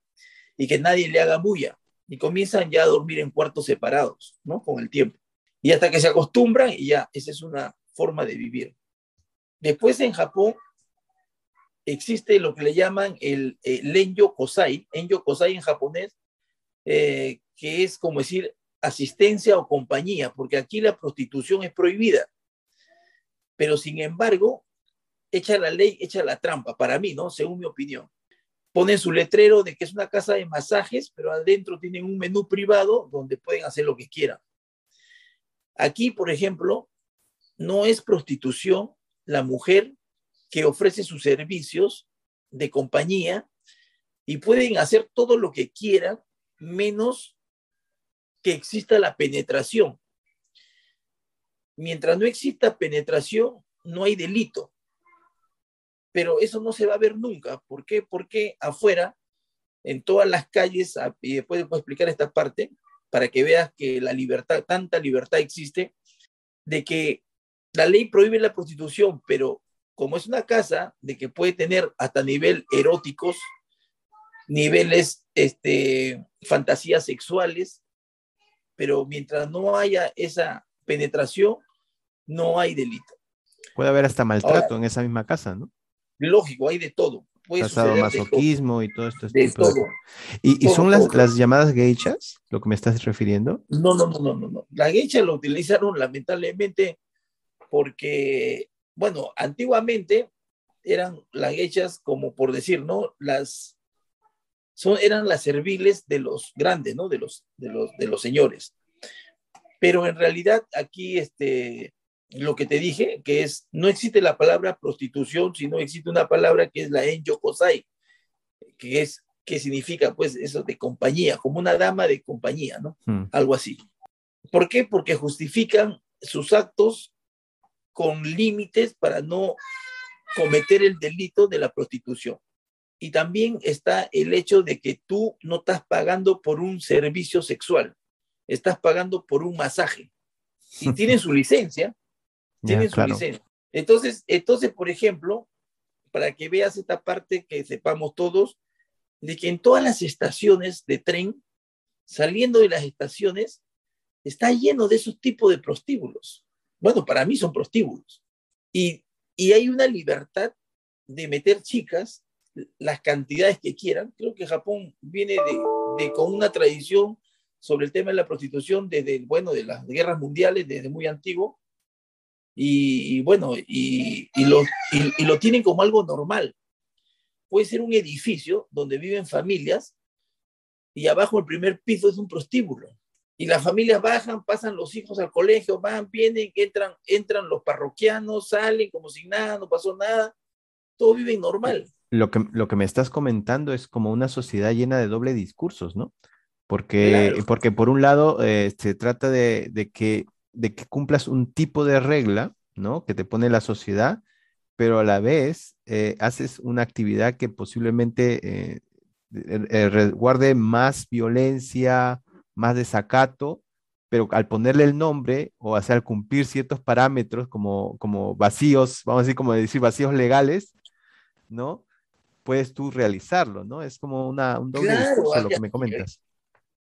y que nadie le haga bulla y comienzan ya a dormir en cuartos separados, ¿no? Con el tiempo. Y hasta que se acostumbran y ya, esa es una forma de vivir. Después en Japón existe lo que le llaman el, lenyo kosai, enyo kosai en japonés, eh, que es como decir asistencia o compañía, porque aquí la prostitución es prohibida. Pero sin embargo, echa la ley, echa la trampa, para mí, ¿no? Según mi opinión ponen su letrero de que es una casa de masajes, pero adentro tienen un menú privado donde pueden hacer lo que quieran. Aquí, por ejemplo, no es prostitución la mujer que ofrece sus servicios de compañía y pueden hacer todo lo que quieran menos que exista la penetración. Mientras no exista penetración, no hay delito pero eso no se va a ver nunca. ¿Por qué? Porque afuera, en todas las calles, y después puedo explicar esta parte, para que veas que la libertad, tanta libertad existe, de que la ley prohíbe la prostitución, pero como es una casa de que puede tener hasta nivel eróticos, niveles, este, fantasías sexuales, pero mientras no haya esa penetración, no hay delito. Puede haber hasta maltrato en esa misma casa, ¿no? Lógico, hay de todo. Puede masoquismo y todo esto. De todo. ¿Y, son las, las, llamadas geichas, lo que me estás refiriendo? No, no, no, no, no. no. La geisha lo utilizaron lamentablemente porque, bueno, antiguamente eran las geichas como por decir, ¿no? Las, son, eran las serviles de los grandes, ¿no? De los, de los, de los señores. Pero en realidad aquí, este, lo que te dije, que es, no existe la palabra prostitución, sino existe una palabra que es la enyokosai, que es, que significa pues eso de compañía, como una dama de compañía, ¿no? Hmm. Algo así. ¿Por qué? Porque justifican sus actos con límites para no cometer el delito de la prostitución. Y también está el hecho de que tú no estás pagando por un servicio sexual, estás pagando por un masaje. Y tienen su (laughs) licencia, tienen su licencia. Entonces, entonces, por ejemplo, para que veas esta parte que sepamos todos, de que en todas las estaciones de tren, saliendo de las estaciones, está lleno de esos tipos de prostíbulos. Bueno, para mí son prostíbulos. Y, y hay una libertad de meter chicas las cantidades que quieran. Creo que Japón viene de, de, con una tradición sobre el tema de la prostitución desde, bueno, de las guerras mundiales, desde muy antiguo, y, bueno, y, lo, y, lo tienen como algo normal. Puede ser un edificio donde viven familias y abajo el primer piso es un prostíbulo. Y las familias bajan, pasan los hijos al colegio, van, vienen, entran, entran los parroquianos, salen como si nada, no pasó nada. Todo vive normal. Lo que, lo que me estás comentando es como una sociedad llena de doble discursos, ¿no? Porque, porque por un lado eh, se trata de, de, que de que cumplas un tipo de regla, ¿no? Que te pone la sociedad, pero a la vez eh, haces una actividad que posiblemente eh, eh, guarde más violencia, más desacato, pero al ponerle el nombre o hacer al cumplir ciertos parámetros como, como vacíos, vamos a decir, como decir vacíos legales, ¿no? Puedes tú realizarlo, ¿no? Es como una, un doble discurso lo que me comentas.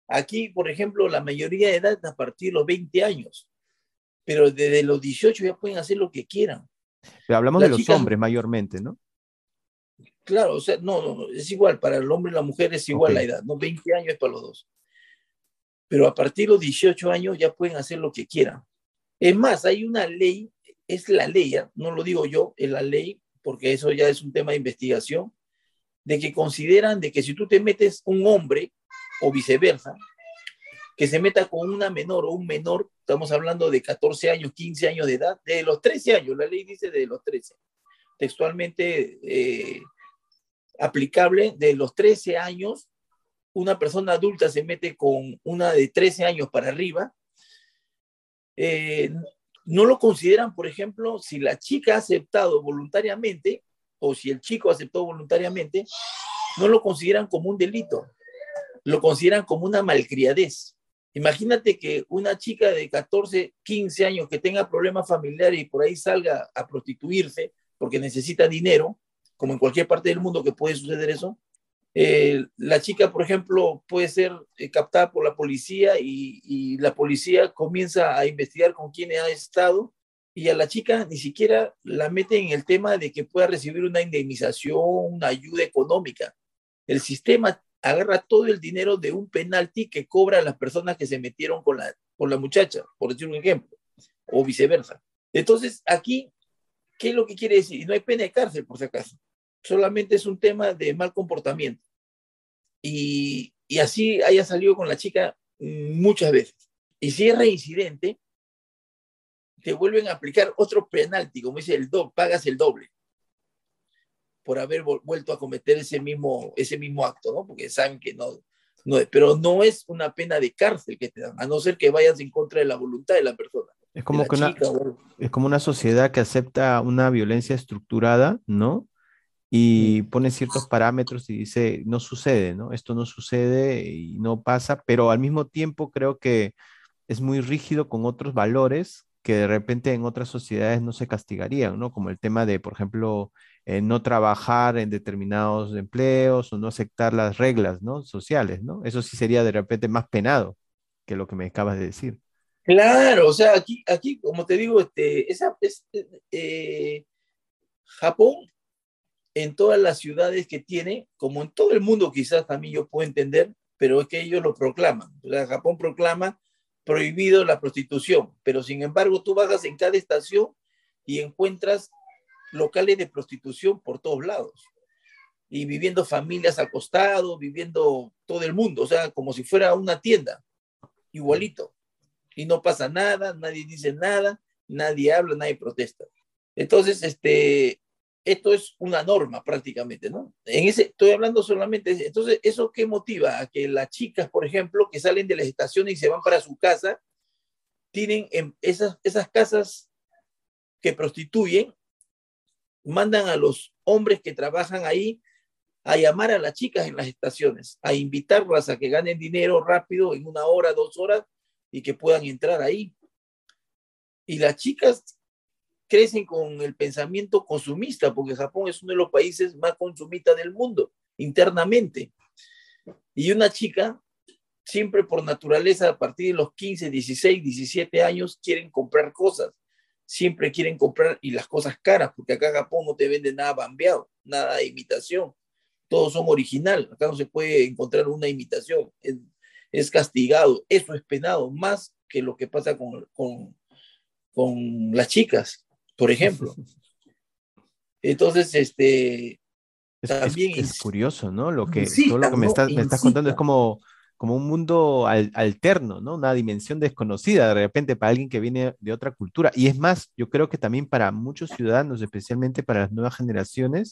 Aquí, por ejemplo, la mayoría de edad a partir de los 20 años pero desde los 18 ya pueden hacer lo que quieran. Pero hablamos de los hombres mayormente, ¿no? Claro, o sea, no, no, es igual, para el hombre y la mujer es igual la edad, ¿no? 20 años es para los dos. pero a partir de los 18 años ya pueden hacer lo que quieran. Es más, hay una ley, es la ley, no lo digo yo, es la ley, porque eso ya es un tema de investigación, de que consideran de que si tú te metes un hombre o viceversa, que se meta con una menor o un menor, estamos hablando de 14 años, 15 años de edad, de los 13 años, la ley dice de los 13, textualmente eh, aplicable de los 13 años, una persona adulta se mete con una de 13 años para arriba, eh, no lo consideran, por ejemplo, si la chica ha aceptado voluntariamente o si el chico aceptó voluntariamente, no lo consideran como un delito, lo consideran como una malcriadez. Imagínate que una chica de 14, 15 años que tenga problemas familiares y por ahí salga a prostituirse porque necesita dinero, como en cualquier parte del mundo que puede suceder eso, eh, la chica, por ejemplo, puede ser eh, captada por la policía y, la policía comienza a investigar con quién ha estado y a la chica ni siquiera la mete en el tema de que pueda recibir una indemnización, una ayuda económica. El sistema agarra todo el dinero de un penalti que cobra a las personas que se metieron con la, con la muchacha, por decir un ejemplo, o viceversa. Entonces, aquí, ¿qué es lo que quiere decir? Y no hay pena de cárcel, por si acaso. Solamente es un tema de mal comportamiento. Y, y así haya salido con la chica muchas veces. Y si es reincidente, te vuelven a aplicar otro penalti, como dice el do, pagas el doble por haber vuelto a cometer ese mismo, ese mismo acto, ¿no? Porque saben que no, no, pero no es una pena de cárcel que te dan, a no ser que vayas en contra de la voluntad de la persona. Es como, que una, es como una sociedad que acepta una violencia estructurada, ¿no? Y pone ciertos parámetros y dice, no sucede, ¿no? Esto no sucede y no pasa, pero al mismo tiempo creo que es muy rígido con otros valores que de repente en otras sociedades no se castigarían, ¿no? Como el tema de, por ejemplo, eh, no trabajar en determinados empleos o no aceptar las reglas, ¿no? Sociales, ¿no? Eso sí sería de repente más penado que lo que me acabas de decir. Claro, o sea, aquí, aquí como te digo, este, es, eh, Japón, en todas las ciudades que tiene, como en todo el mundo quizás también yo puedo entender, pero es que ellos lo proclaman. O sea, Japón proclama prohibido la prostitución, pero sin embargo tú bajas en cada estación y encuentras locales de prostitución por todos lados y viviendo familias acostados, viviendo todo el mundo, o sea, como si fuera una tienda, igualito. Y no pasa nada, nadie dice nada, nadie habla, nadie protesta. Entonces, este, esto es una norma prácticamente, ¿no? En ese, estoy hablando solamente, entonces, ¿eso qué motiva? A que las chicas, por ejemplo, que salen de las estaciones y se van para su casa, tienen en esas, esas casas que prostituyen, mandan a los hombres que trabajan ahí a llamar a las chicas en las estaciones, a invitarlas a que ganen dinero rápido en una hora, dos horas y que puedan entrar ahí. Y las chicas crecen con el pensamiento consumista, porque Japón es uno de los países más consumistas del mundo, internamente. Y una chica, siempre por naturaleza, a partir de los 15, 16, 17 años, quieren comprar cosas. Siempre quieren comprar y las cosas caras, porque acá en Japón no te venden nada bambeado, nada de imitación. Todos son original. Acá no se puede encontrar una imitación. Es, es castigado. Eso es penado, más que lo que pasa con, con, con las chicas por ejemplo. Entonces, este, es, también es, curioso, ¿no? Lo que, todo lo que me estás, me estás contando es como, como un mundo alterno, ¿no? Una dimensión desconocida de repente para alguien que viene de otra cultura. Y es más, yo creo que también para muchos ciudadanos, especialmente para las nuevas generaciones,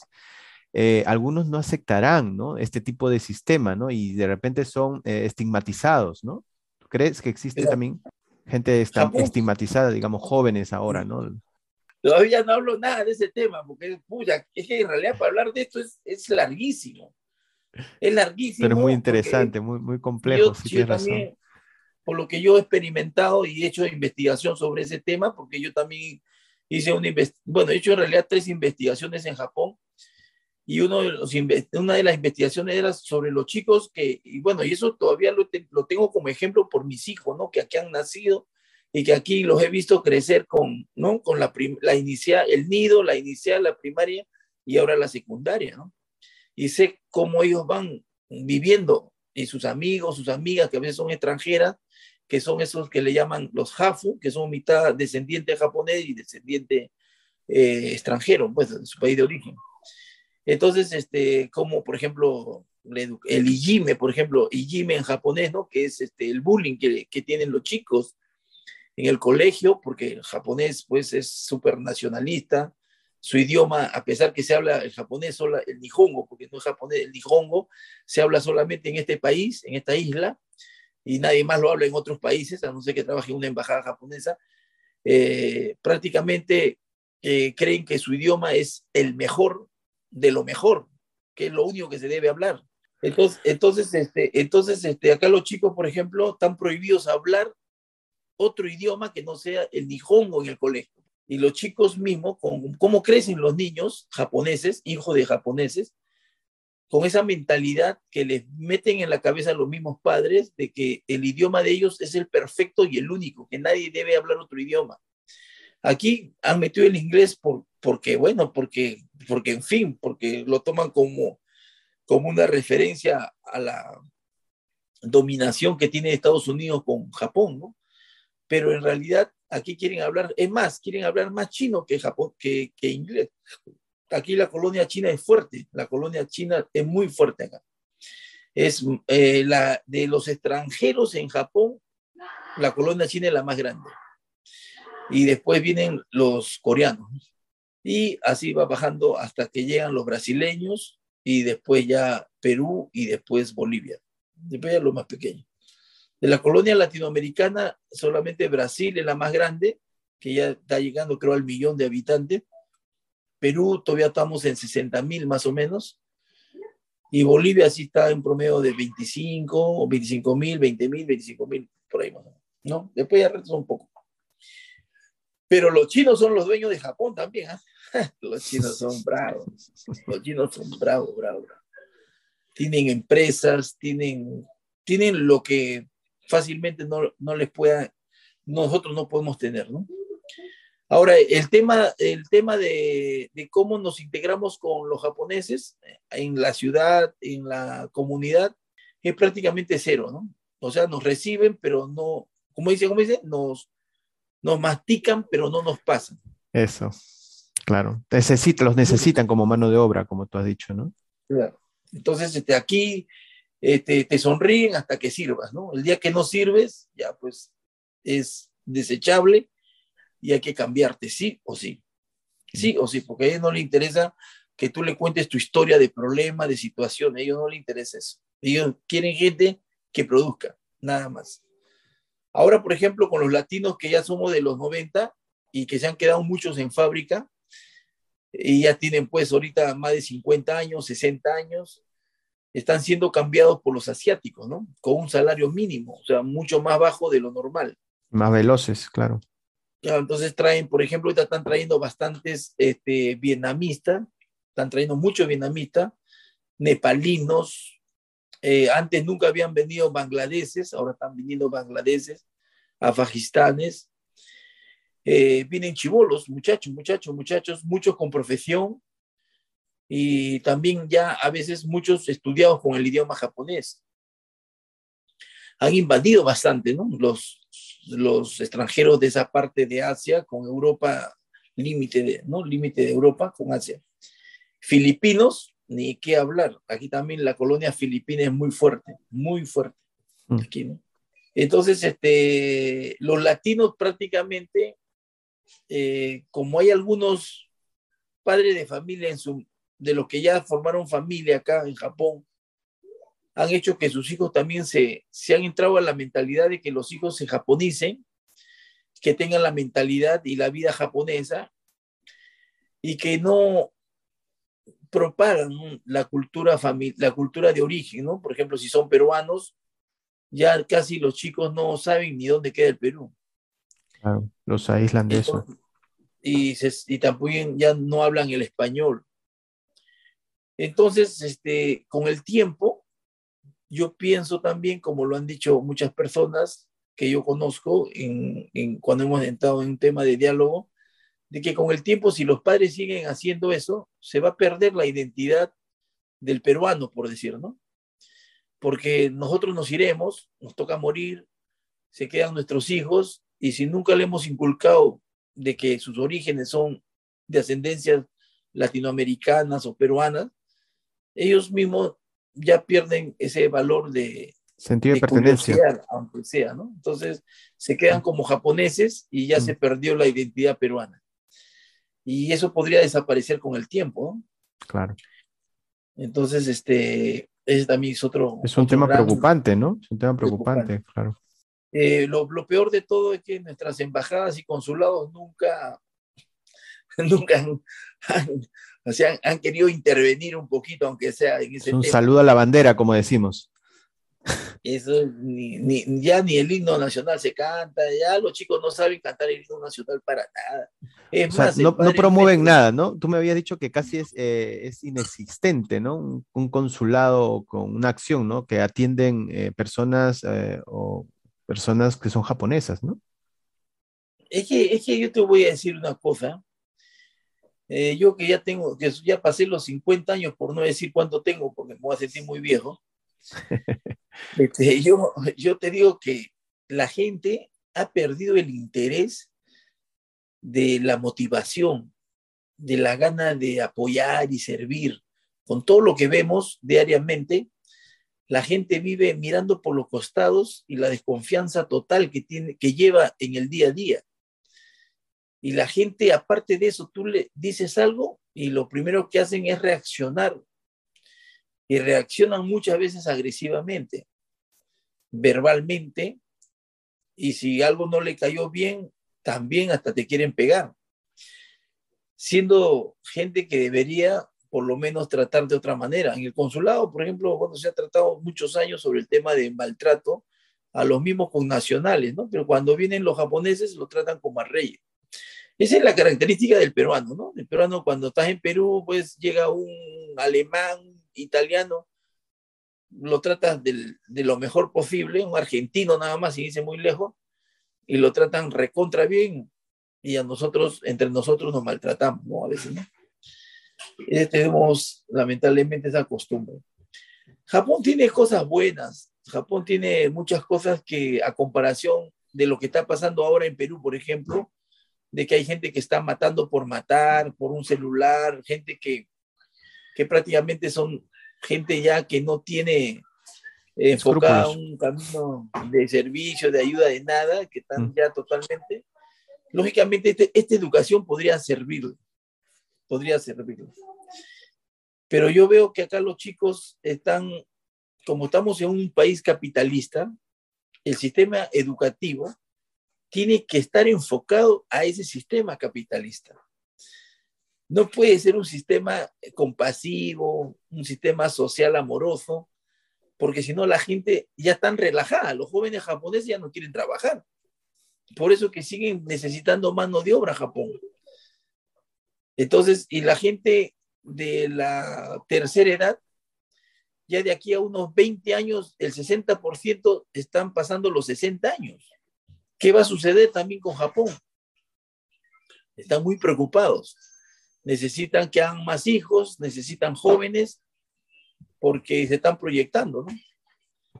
eh, algunos no aceptarán, ¿no? Este tipo de sistema, ¿no? Y de repente son eh, estigmatizados, ¿no? ¿Crees que existe también gente estigmatizada, digamos, jóvenes ahora, ¿no? Todavía no hablo nada de ese tema, porque puya, es que en realidad para hablar de esto es, es larguísimo. Es larguísimo. Pero es muy interesante, muy, muy complejo. Yo, también, por lo que yo he experimentado y he hecho investigación sobre ese tema, porque yo también hice una bueno, he hecho en realidad tres investigaciones en Japón y uno de los, una de las investigaciones era sobre los chicos que, y bueno, y eso todavía lo, lo tengo como ejemplo por mis hijos, ¿no? Que aquí han nacido y que aquí los he visto crecer con, ¿no? Con la, la inicial, el nido, la inicial, la primaria y ahora la secundaria, ¿no? Y sé cómo ellos van viviendo y sus amigos, sus amigas, que a veces son extranjeras, que son esos que le llaman los Hafu, que son mitad descendiente japonés y descendiente eh, extranjero, pues, de su país de origen. Entonces, este, como por ejemplo, el ijime, por ejemplo, ijime en japonés, ¿no? Que es este, el bullying que, que tienen los chicos en el colegio, porque el japonés, pues, es súper nacionalista, su idioma, a pesar que se habla el japonés, solo el nihongo, porque no es japonés, el nihongo se habla solamente en este país, en esta isla, y nadie más lo habla en otros países, a no ser que trabaje en una embajada japonesa, eh, prácticamente eh, creen que su idioma es el mejor de lo mejor, que es lo único que se debe hablar. Entonces, entonces, este, entonces este, acá los chicos, por ejemplo, están prohibidos hablar otro idioma que no sea el nihongo en el colegio y los chicos mismos, con, cómo crecen los niños japoneses, hijos de japoneses, con esa mentalidad que les meten en la cabeza los mismos padres de que el idioma de ellos es el perfecto y el único, que nadie debe hablar otro idioma. Aquí han metido el inglés por, porque, bueno, porque, porque, en fin, porque lo toman como, como una referencia a la dominación que tiene Estados Unidos con Japón, ¿no? Pero en realidad Aquí quieren hablar, es más, quieren hablar más chino que, Japón, que, inglés. Aquí la colonia china es fuerte, la colonia china es muy fuerte acá. Es eh, la de los extranjeros en Japón, la colonia china es la más grande. Y después vienen los coreanos. Y así va bajando hasta que llegan los brasileños y después ya Perú y después Bolivia. Después ya los más pequeños. De la colonia latinoamericana, solamente Brasil es la más grande, que ya está llegando creo al millón de habitantes. Perú todavía estamos en 60 mil más o menos. Y Bolivia sí está en promedio de 25 o 25 mil, 20 mil, 25 mil, por ahí más o menos. ¿no? Después ya retrasa un poco. Pero los chinos son los dueños de Japón también. ¿ah? (laughs) los chinos son bravos. Los chinos son bravos, bravos. Tienen empresas, tienen, tienen lo que fácilmente no, no les pueda, nosotros no podemos tener, ¿no? Ahora, el tema, el tema de, de, cómo nos integramos con los japoneses en la ciudad, en la comunidad, es prácticamente cero, ¿no? O sea, nos reciben, pero no, como dice, como dice, nos, nos mastican, pero no nos pasan. Eso, claro. Necesita, los necesitan como mano de obra, como tú has dicho, ¿no? Claro. Entonces, este, aquí este, te sonríen hasta que sirvas, ¿no? El día que no sirves, ya pues es desechable y hay que cambiarte, sí o sí. Sí o sí, porque a ellos no les interesa que tú le cuentes tu historia de problema, de situación, a ellos no les interesa eso. Ellos quieren gente que produzca, nada más. Ahora, por ejemplo, con los latinos que ya somos de los 90 y que se han quedado muchos en fábrica, y ya tienen pues ahorita más de 50 años, 60 años, están siendo cambiados por los asiáticos, ¿no? Con un salario mínimo, o sea, mucho más bajo de lo normal. Más veloces, claro. entonces traen, por ejemplo, ahorita están trayendo bastantes este, vietnamistas, están trayendo muchos vietnamistas, nepalinos, eh, antes nunca habían venido bangladeses, ahora están viniendo bangladeses, afagistanes, eh, vienen chivolos, muchachos, muchachos, muchachos, muchos con profesión, y también ya a veces muchos estudiados con el idioma japonés. Han invadido bastante, ¿no? Los, los extranjeros de esa parte de Asia con Europa, límite de, ¿no? Límite de Europa con Asia. Filipinos, ni qué hablar. Aquí también la colonia filipina es muy fuerte, muy fuerte. Mm. Aquí, ¿no? Entonces, este, los latinos prácticamente, eh, como hay algunos padres de familia en su, de los que ya formaron familia acá en Japón, han hecho que sus hijos también se, se han entrado a la mentalidad de que los hijos se japonicen, que tengan la mentalidad y la vida japonesa y que no propagan la cultura, la cultura de origen, ¿no? Por ejemplo, si son peruanos, ya casi los chicos no saben ni dónde queda el Perú. Claro, los aíslan de eso. Y, y tampoco ya no hablan el español. Entonces, este, con el tiempo, yo pienso también, como lo han dicho muchas personas que yo conozco en, cuando hemos entrado en un tema de diálogo, de que con el tiempo, si los padres siguen haciendo eso, se va a perder la identidad del peruano, por decir, ¿no? porque nosotros nos iremos, nos toca morir, se quedan nuestros hijos, y si nunca le hemos inculcado de que sus orígenes son de ascendencias latinoamericanas o peruanas, ellos mismos ya pierden ese valor de sentido de, pertenencia, aunque sea, ¿no? Entonces se quedan como japoneses y ya se perdió la identidad peruana. Y eso podría desaparecer con el tiempo, ¿no? Claro. Entonces, este, ese también es otro. Es un tema preocupante, ¿no? Es un tema preocupante, claro. Eh, lo, lo, peor de todo es que nuestras embajadas y consulados nunca, (laughs) nunca han, o sea, han, querido intervenir un poquito, aunque sea en ese Un saludo a la bandera, como decimos. Eso ni, ni, ya ni el himno nacional se canta, ya los chicos no saben cantar el himno nacional para nada. no, no, promueven nada, ¿no? Tú me habías dicho que casi es, eh, es inexistente, ¿no? Un, consulado con una acción, ¿no? Que atienden eh, personas eh, o personas que son japonesas, ¿no? Es que, es que yo te voy a decir una cosa. Eh, yo que ya tengo, que ya pasé los 50 años, por no decir cuánto tengo, porque me voy a sentir muy viejo. (laughs) Este, yo, yo te digo que la gente ha perdido el interés de la motivación, de la gana de apoyar y servir. Con todo lo que vemos diariamente, la gente vive mirando por los costados y la desconfianza total que, tiene, que lleva en el día a día. Y la gente, aparte de eso, tú le dices algo y lo primero que hacen es reaccionar. Y reaccionan muchas veces agresivamente, verbalmente, y si algo no le cayó bien, también hasta te quieren pegar. Siendo gente que debería por lo menos tratar de otra manera. En el consulado, por ejemplo, cuando se ha tratado muchos años sobre el tema de maltrato a los mismos connacionales, ¿no? Pero cuando vienen los japoneses, lo tratan como a reyes. Esa es la característica del peruano, ¿no? El peruano cuando estás en Perú, pues llega un alemán, italiano, lo tratas de, lo mejor posible, un argentino nada más, y dice muy lejos, y lo tratan recontra bien, y a nosotros, entre nosotros nos maltratamos, ¿no? A veces, ¿no? Eh, tenemos lamentablemente esa costumbre. Japón tiene cosas buenas, Japón tiene muchas cosas que a comparación de lo que está pasando ahora en Perú, por ejemplo, de que hay gente que está matando por matar, por un celular, gente que, que prácticamente son gente ya que no tiene enfocada un camino de servicio, de ayuda, de nada, que están mm. ya totalmente. Lógicamente, este, esta educación podría servir, podría servir. Pero yo veo que acá los chicos están, como estamos en un país capitalista, el sistema educativo tiene que estar enfocado a ese sistema capitalista. No puede ser un sistema compasivo, un sistema social amoroso, porque si no la gente ya está relajada, los jóvenes japoneses ya no quieren trabajar. Por eso que siguen necesitando mano de obra Japón. Entonces, y la gente de la tercera edad, ya de aquí a unos 20 años, el 60% están pasando los 60 años. ¿Qué va a suceder también con Japón? Están muy preocupados. Necesitan que hagan más hijos, necesitan jóvenes, porque se están proyectando, ¿no?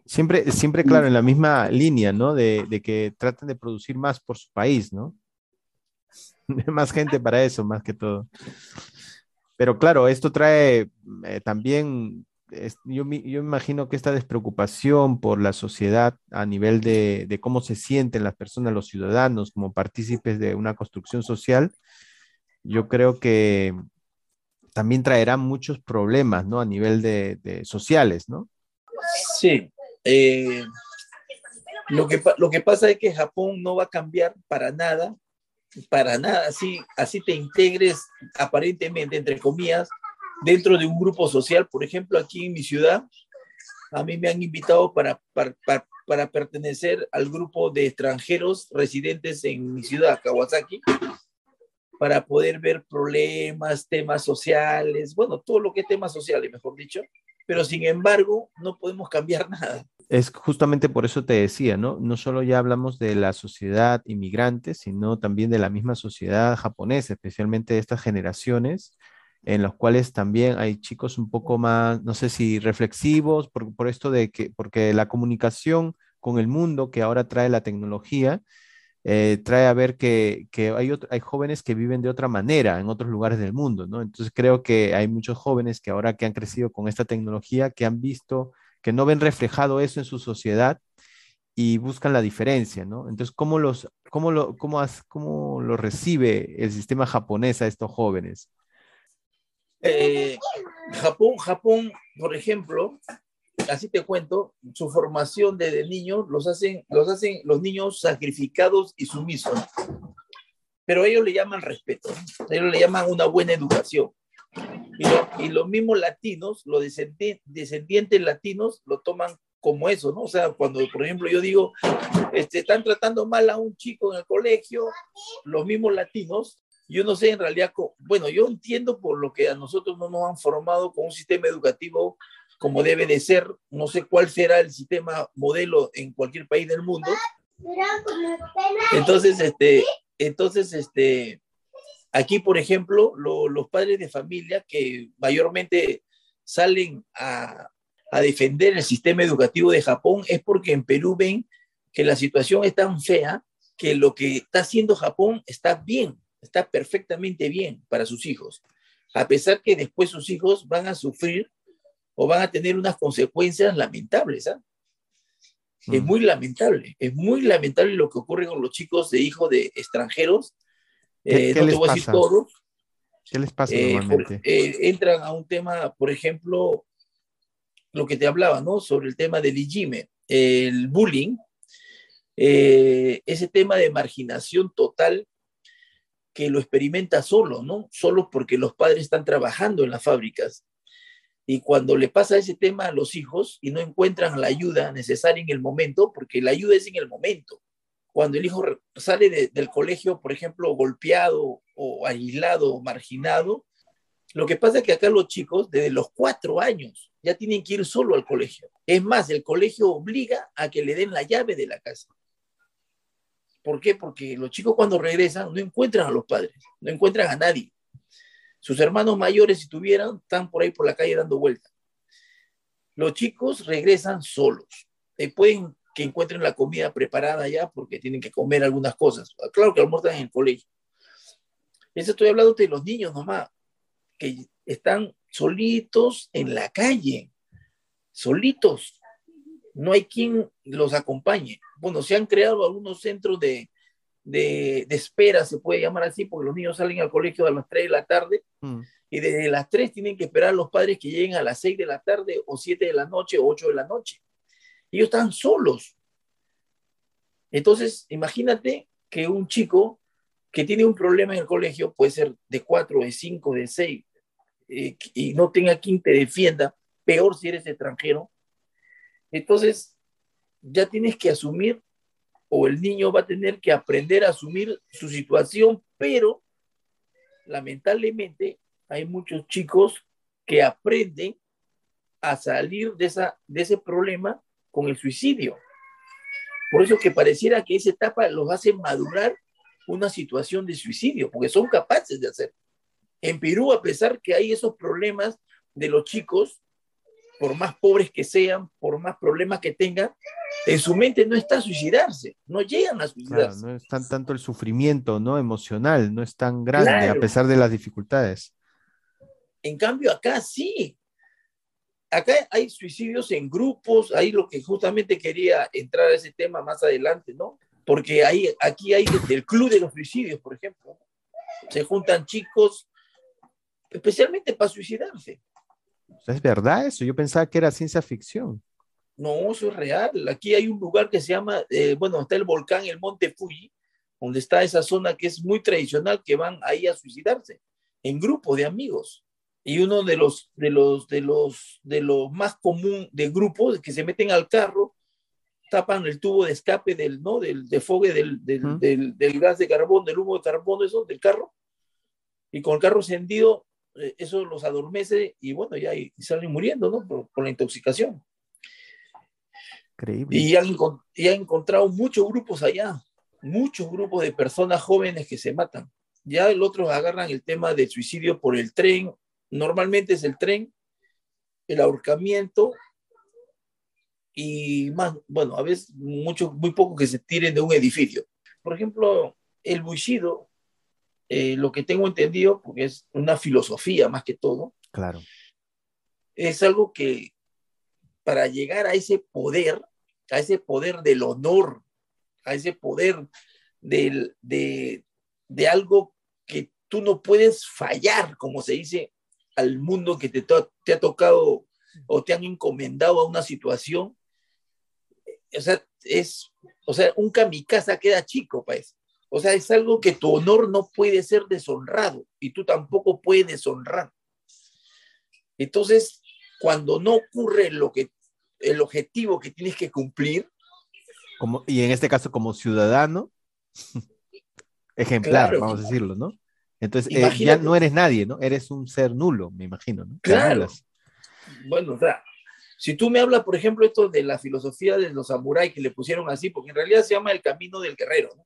Siempre, siempre claro, en la misma línea, ¿no? De, que tratan de producir más por su país, ¿no? (laughs) más gente para eso, más que todo. Pero claro, esto trae eh, también yo, me imagino que esta despreocupación por la sociedad a nivel de, cómo se sienten las personas, los ciudadanos, como partícipes de una construcción social, yo creo que también traerá muchos problemas, ¿no? A nivel de, sociales, ¿no? Sí. Eh, lo, que, lo que pasa es que Japón no va a cambiar para nada, para nada, así, así te integres aparentemente, entre comillas, dentro de un grupo social. Por ejemplo, aquí en mi ciudad, a mí me han invitado para, para, para, pertenecer al grupo de extranjeros residentes en mi ciudad, Kawasaki, para poder ver problemas, temas sociales, bueno, todo lo que es temas sociales, mejor dicho, pero sin embargo, no podemos cambiar (laughs) nada. Es justamente por eso te decía, ¿no? No solo ya hablamos de la sociedad inmigrante, sino también de la misma sociedad japonesa, especialmente de estas generaciones en los cuales también hay chicos un poco más, no sé si reflexivos, por, por esto de que, porque la comunicación con el mundo que ahora trae la tecnología, eh, trae a ver que, que hay, hay jóvenes que viven de otra manera en otros lugares del mundo, ¿no? Entonces creo que hay muchos jóvenes que ahora que han crecido con esta tecnología, que han visto, que no ven reflejado eso en su sociedad y buscan la diferencia, ¿no? Entonces, ¿cómo, los, cómo, lo, cómo, cómo lo recibe el sistema japonés a estos jóvenes? Eh, Japón, Japón, por ejemplo, así te cuento, su formación desde niños los hacen, los hacen los niños sacrificados y sumisos. Pero ellos le llaman respeto, ellos le llaman una buena educación. Y, los mismos latinos, los descendientes, latinos, lo toman como eso, ¿no? O sea, cuando, por ejemplo, yo digo, este, están tratando mal a un chico en el colegio, los mismos latinos, yo no sé en realidad, bueno, yo entiendo por lo que a nosotros no nos han formado con un sistema educativo como debe de ser. No sé cuál será el sistema modelo en cualquier país del mundo. Entonces, este, entonces, este, aquí, por ejemplo, los padres de familia que mayormente salen a, a defender el sistema educativo de Japón es porque en Perú ven que la situación es tan fea que lo que está haciendo Japón está bien, está perfectamente bien para sus hijos, a pesar que después sus hijos van a sufrir o van a tener unas consecuencias lamentables. ¿ah? Es mm. muy lamentable, es muy lamentable lo que ocurre con los chicos de hijos de extranjeros. ¿Qué, eh, les pasa? ¿Qué les pasa eh, normalmente? Eh, entran a un tema, por ejemplo, lo que te hablaba, ¿no? Sobre el tema del IGIME, el bullying, ese tema de marginación total que lo experimenta solo, ¿no? Solo porque los padres están trabajando en las fábricas y cuando le pasa ese tema a los hijos y no encuentran la ayuda necesaria en el momento, porque la ayuda es en el momento. Cuando el hijo sale del colegio, por ejemplo, golpeado o aislado o marginado, lo que pasa es que acá los chicos, desde los cuatro años, ya tienen que ir solo al colegio. Es más, el colegio obliga a que le den la llave de la casa. ¿Por qué? Porque los chicos cuando regresan no encuentran a los padres, no encuentran a nadie. Sus hermanos mayores, si tuvieran, están por ahí por la calle dando vueltas. Los chicos regresan solos. Eh, pueden que encuentren la comida preparada ya porque tienen que comer algunas cosas. Claro que almuerzan en el colegio. Eso estoy hablando de los niños nomás, que están solitos en la calle, solitos. No hay quien los acompañe. Bueno, se han creado algunos centros de, de, espera, se puede llamar así, porque los niños salen al colegio a las 3 de la tarde mm. y desde las 3 tienen que esperar a los padres que lleguen a las 6 de la tarde o 7 de la noche o 8 de la noche. Ellos están solos. Entonces, imagínate que un chico que tiene un problema en el colegio, puede ser de 4, de 5, de 6, eh, y no tenga quien te defienda, peor si eres extranjero, entonces ya tienes que asumir o el niño va a tener que aprender a asumir su situación, pero lamentablemente hay muchos chicos que aprenden a salir de, esa, de ese problema con el suicidio. Por eso que pareciera que esa etapa los hace madurar una situación de suicidio, porque son capaces de hacer. En Perú, a pesar que hay esos problemas de los chicos, por más pobres que sean, por más problemas que tengan, en su mente no está suicidarse, no llegan a suicidarse. no es tan tanto el sufrimiento no emocional, no es tan grande a pesar de las dificultades. En cambio, acá sí. Acá hay suicidios en grupos, ahí lo que justamente quería entrar a ese tema más adelante, ¿no? Porque ahí, aquí hay el club de los suicidios, por ejemplo. Se juntan chicos especialmente para suicidarse. ¿Es verdad eso? Yo pensaba que era ciencia ficción. No, eso es real. Aquí hay un lugar que se llama, eh, bueno, está el volcán, el Monte Fuji, donde está esa zona que es muy tradicional, que van ahí a suicidarse, en grupo de amigos. Y uno de los, de los, de los, de los más común de grupos que se meten al carro, tapan el tubo de escape del, ¿no? Del defogue del, del, del, del gas de carbón, del humo de carbón, eso, del carro. Y con el carro encendido, eso los adormece y bueno, ya y salen muriendo, ¿no? por la intoxicación. Y han, y encontrado muchos grupos allá, muchos grupos de personas jóvenes que se matan. Ya el otro agarran el tema del suicidio por el tren normalmente es el tren, el ahorcamiento y más, bueno, a veces mucho, muy poco que se tiren de un edificio. Por ejemplo, el buixido, eh, lo que tengo entendido, porque es una filosofía más que todo, Claro. es algo que para llegar a ese poder, a ese poder del honor, a ese poder del, de, de algo que tú no puedes fallar, como se dice, al mundo que te, to- te ha tocado o te han encomendado a una situación. O sea, es, o sea, un kamikaze queda chico, pues. O sea, es algo que tu honor no puede ser deshonrado y tú tampoco puedes deshonrar. Entonces, cuando no ocurre lo que, el objetivo que tienes que cumplir, Como, y en este caso, como ciudadano, (laughs) ejemplar, Claro. vamos a decirlo, ¿no? Entonces, eh, ya no eres nadie, ¿no? Eres un ser nulo, me imagino, ¿no? Claro. bueno, o sea, si tú me hablas, por ejemplo, esto de la filosofía de los samuráis que le pusieron así, porque en realidad se llama el camino del guerrero, ¿no?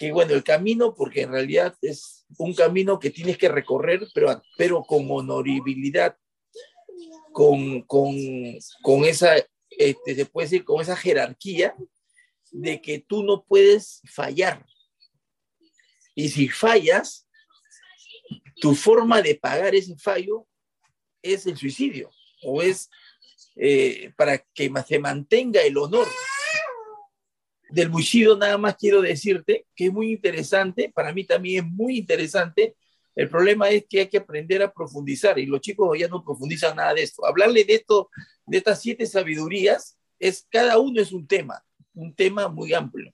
Que bueno, el camino, porque en realidad es un camino que tienes que recorrer, pero, pero con honorabilidad, con, con, con esa, este, se puede decir, con esa jerarquía de que tú no puedes fallar. Y si fallas, tu forma de pagar ese fallo es el suicidio o es eh, para que se mantenga el honor. Del buixido nada más quiero decirte que es muy interesante, para mí también es muy interesante. El problema es que hay que aprender a profundizar y los chicos ya no profundizan nada de esto. Hablarle de esto, de estas siete sabidurías, es cada uno es un tema, un tema muy amplio.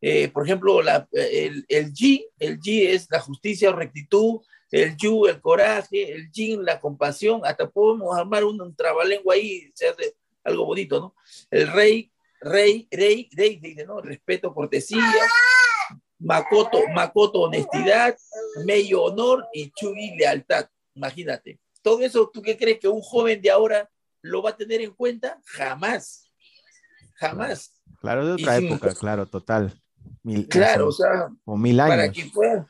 Eh, por ejemplo, la- el, el G, el G es la justicia o rectitud, el Yu, el coraje, el Jin, la compasión, hasta podemos armar un, un trabalengua ahí, se hace algo bonito, ¿no? El rey, rey, rey, rey, dice, ¿no? Respeto, cortesía, Makoto, Makoto, honestidad, Meyo, honor y Chugi, lealtad. Imagínate. Todo eso, ¿tú qué crees que un joven de ahora lo va a tener en cuenta? Jamás. Jamás. Claro, de Y otra sin- época, claro, total. Mil, Claro, o sea, como mil para años. que puedan.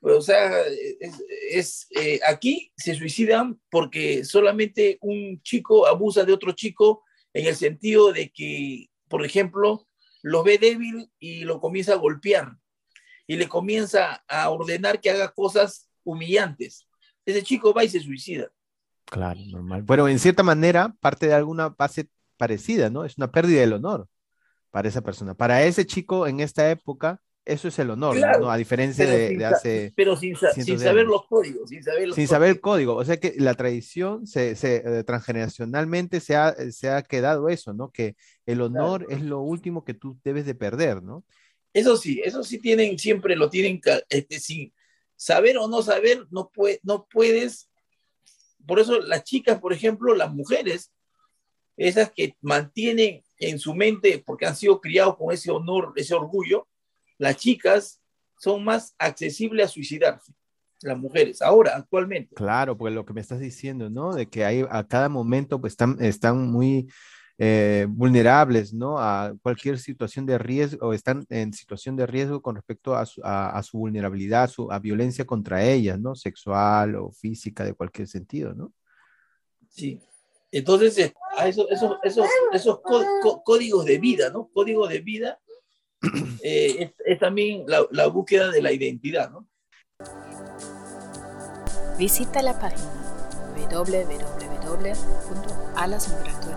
O sea, es, es, eh, aquí se suicidan porque solamente un chico abusa de otro chico en el sentido de que, por ejemplo, lo ve débil y lo comienza a golpear y le comienza a ordenar que haga cosas humillantes. Ese chico va y se suicida. Claro, normal. Bueno, en cierta manera, parte de alguna base parecida, ¿no? Es una pérdida del honor para esa persona. Para ese chico en esta época, eso es el honor, ¿no? Claro, ¿no? A diferencia de, sin, de hace, pero sin, sin saber años. los códigos, sin saber los sin saber el códigos. código. O sea que la tradición se, se, eh, transgeneracionalmente se ha, se ha quedado eso, ¿no? Que el honor es lo último que tú debes de perder, ¿no? Eso sí, eso sí tienen, siempre lo tienen, este, sin saber o no saber, no, puede, no puedes. Por eso las chicas, por ejemplo, las mujeres, esas que mantienen en su mente, porque han sido criados con ese honor, ese orgullo, las chicas son más accesibles a suicidarse, las mujeres, ahora, actualmente. Claro, pues lo que me estás diciendo, ¿no? De que hay a cada momento pues están, están muy eh, vulnerables, ¿no? A cualquier situación de riesgo, o están en situación de riesgo con respecto a su, a, a su vulnerabilidad, a, su, a violencia contra ellas, ¿no? Sexual o física, de cualquier sentido, ¿no? Sí. Entonces, eh, a eso- esos, esos, esos có- códigos de vida, ¿no? Código de vida (clears throat) eh, es, es también la, búsqueda de la identidad, ¿no? Visita la página www.alasmigratorias.com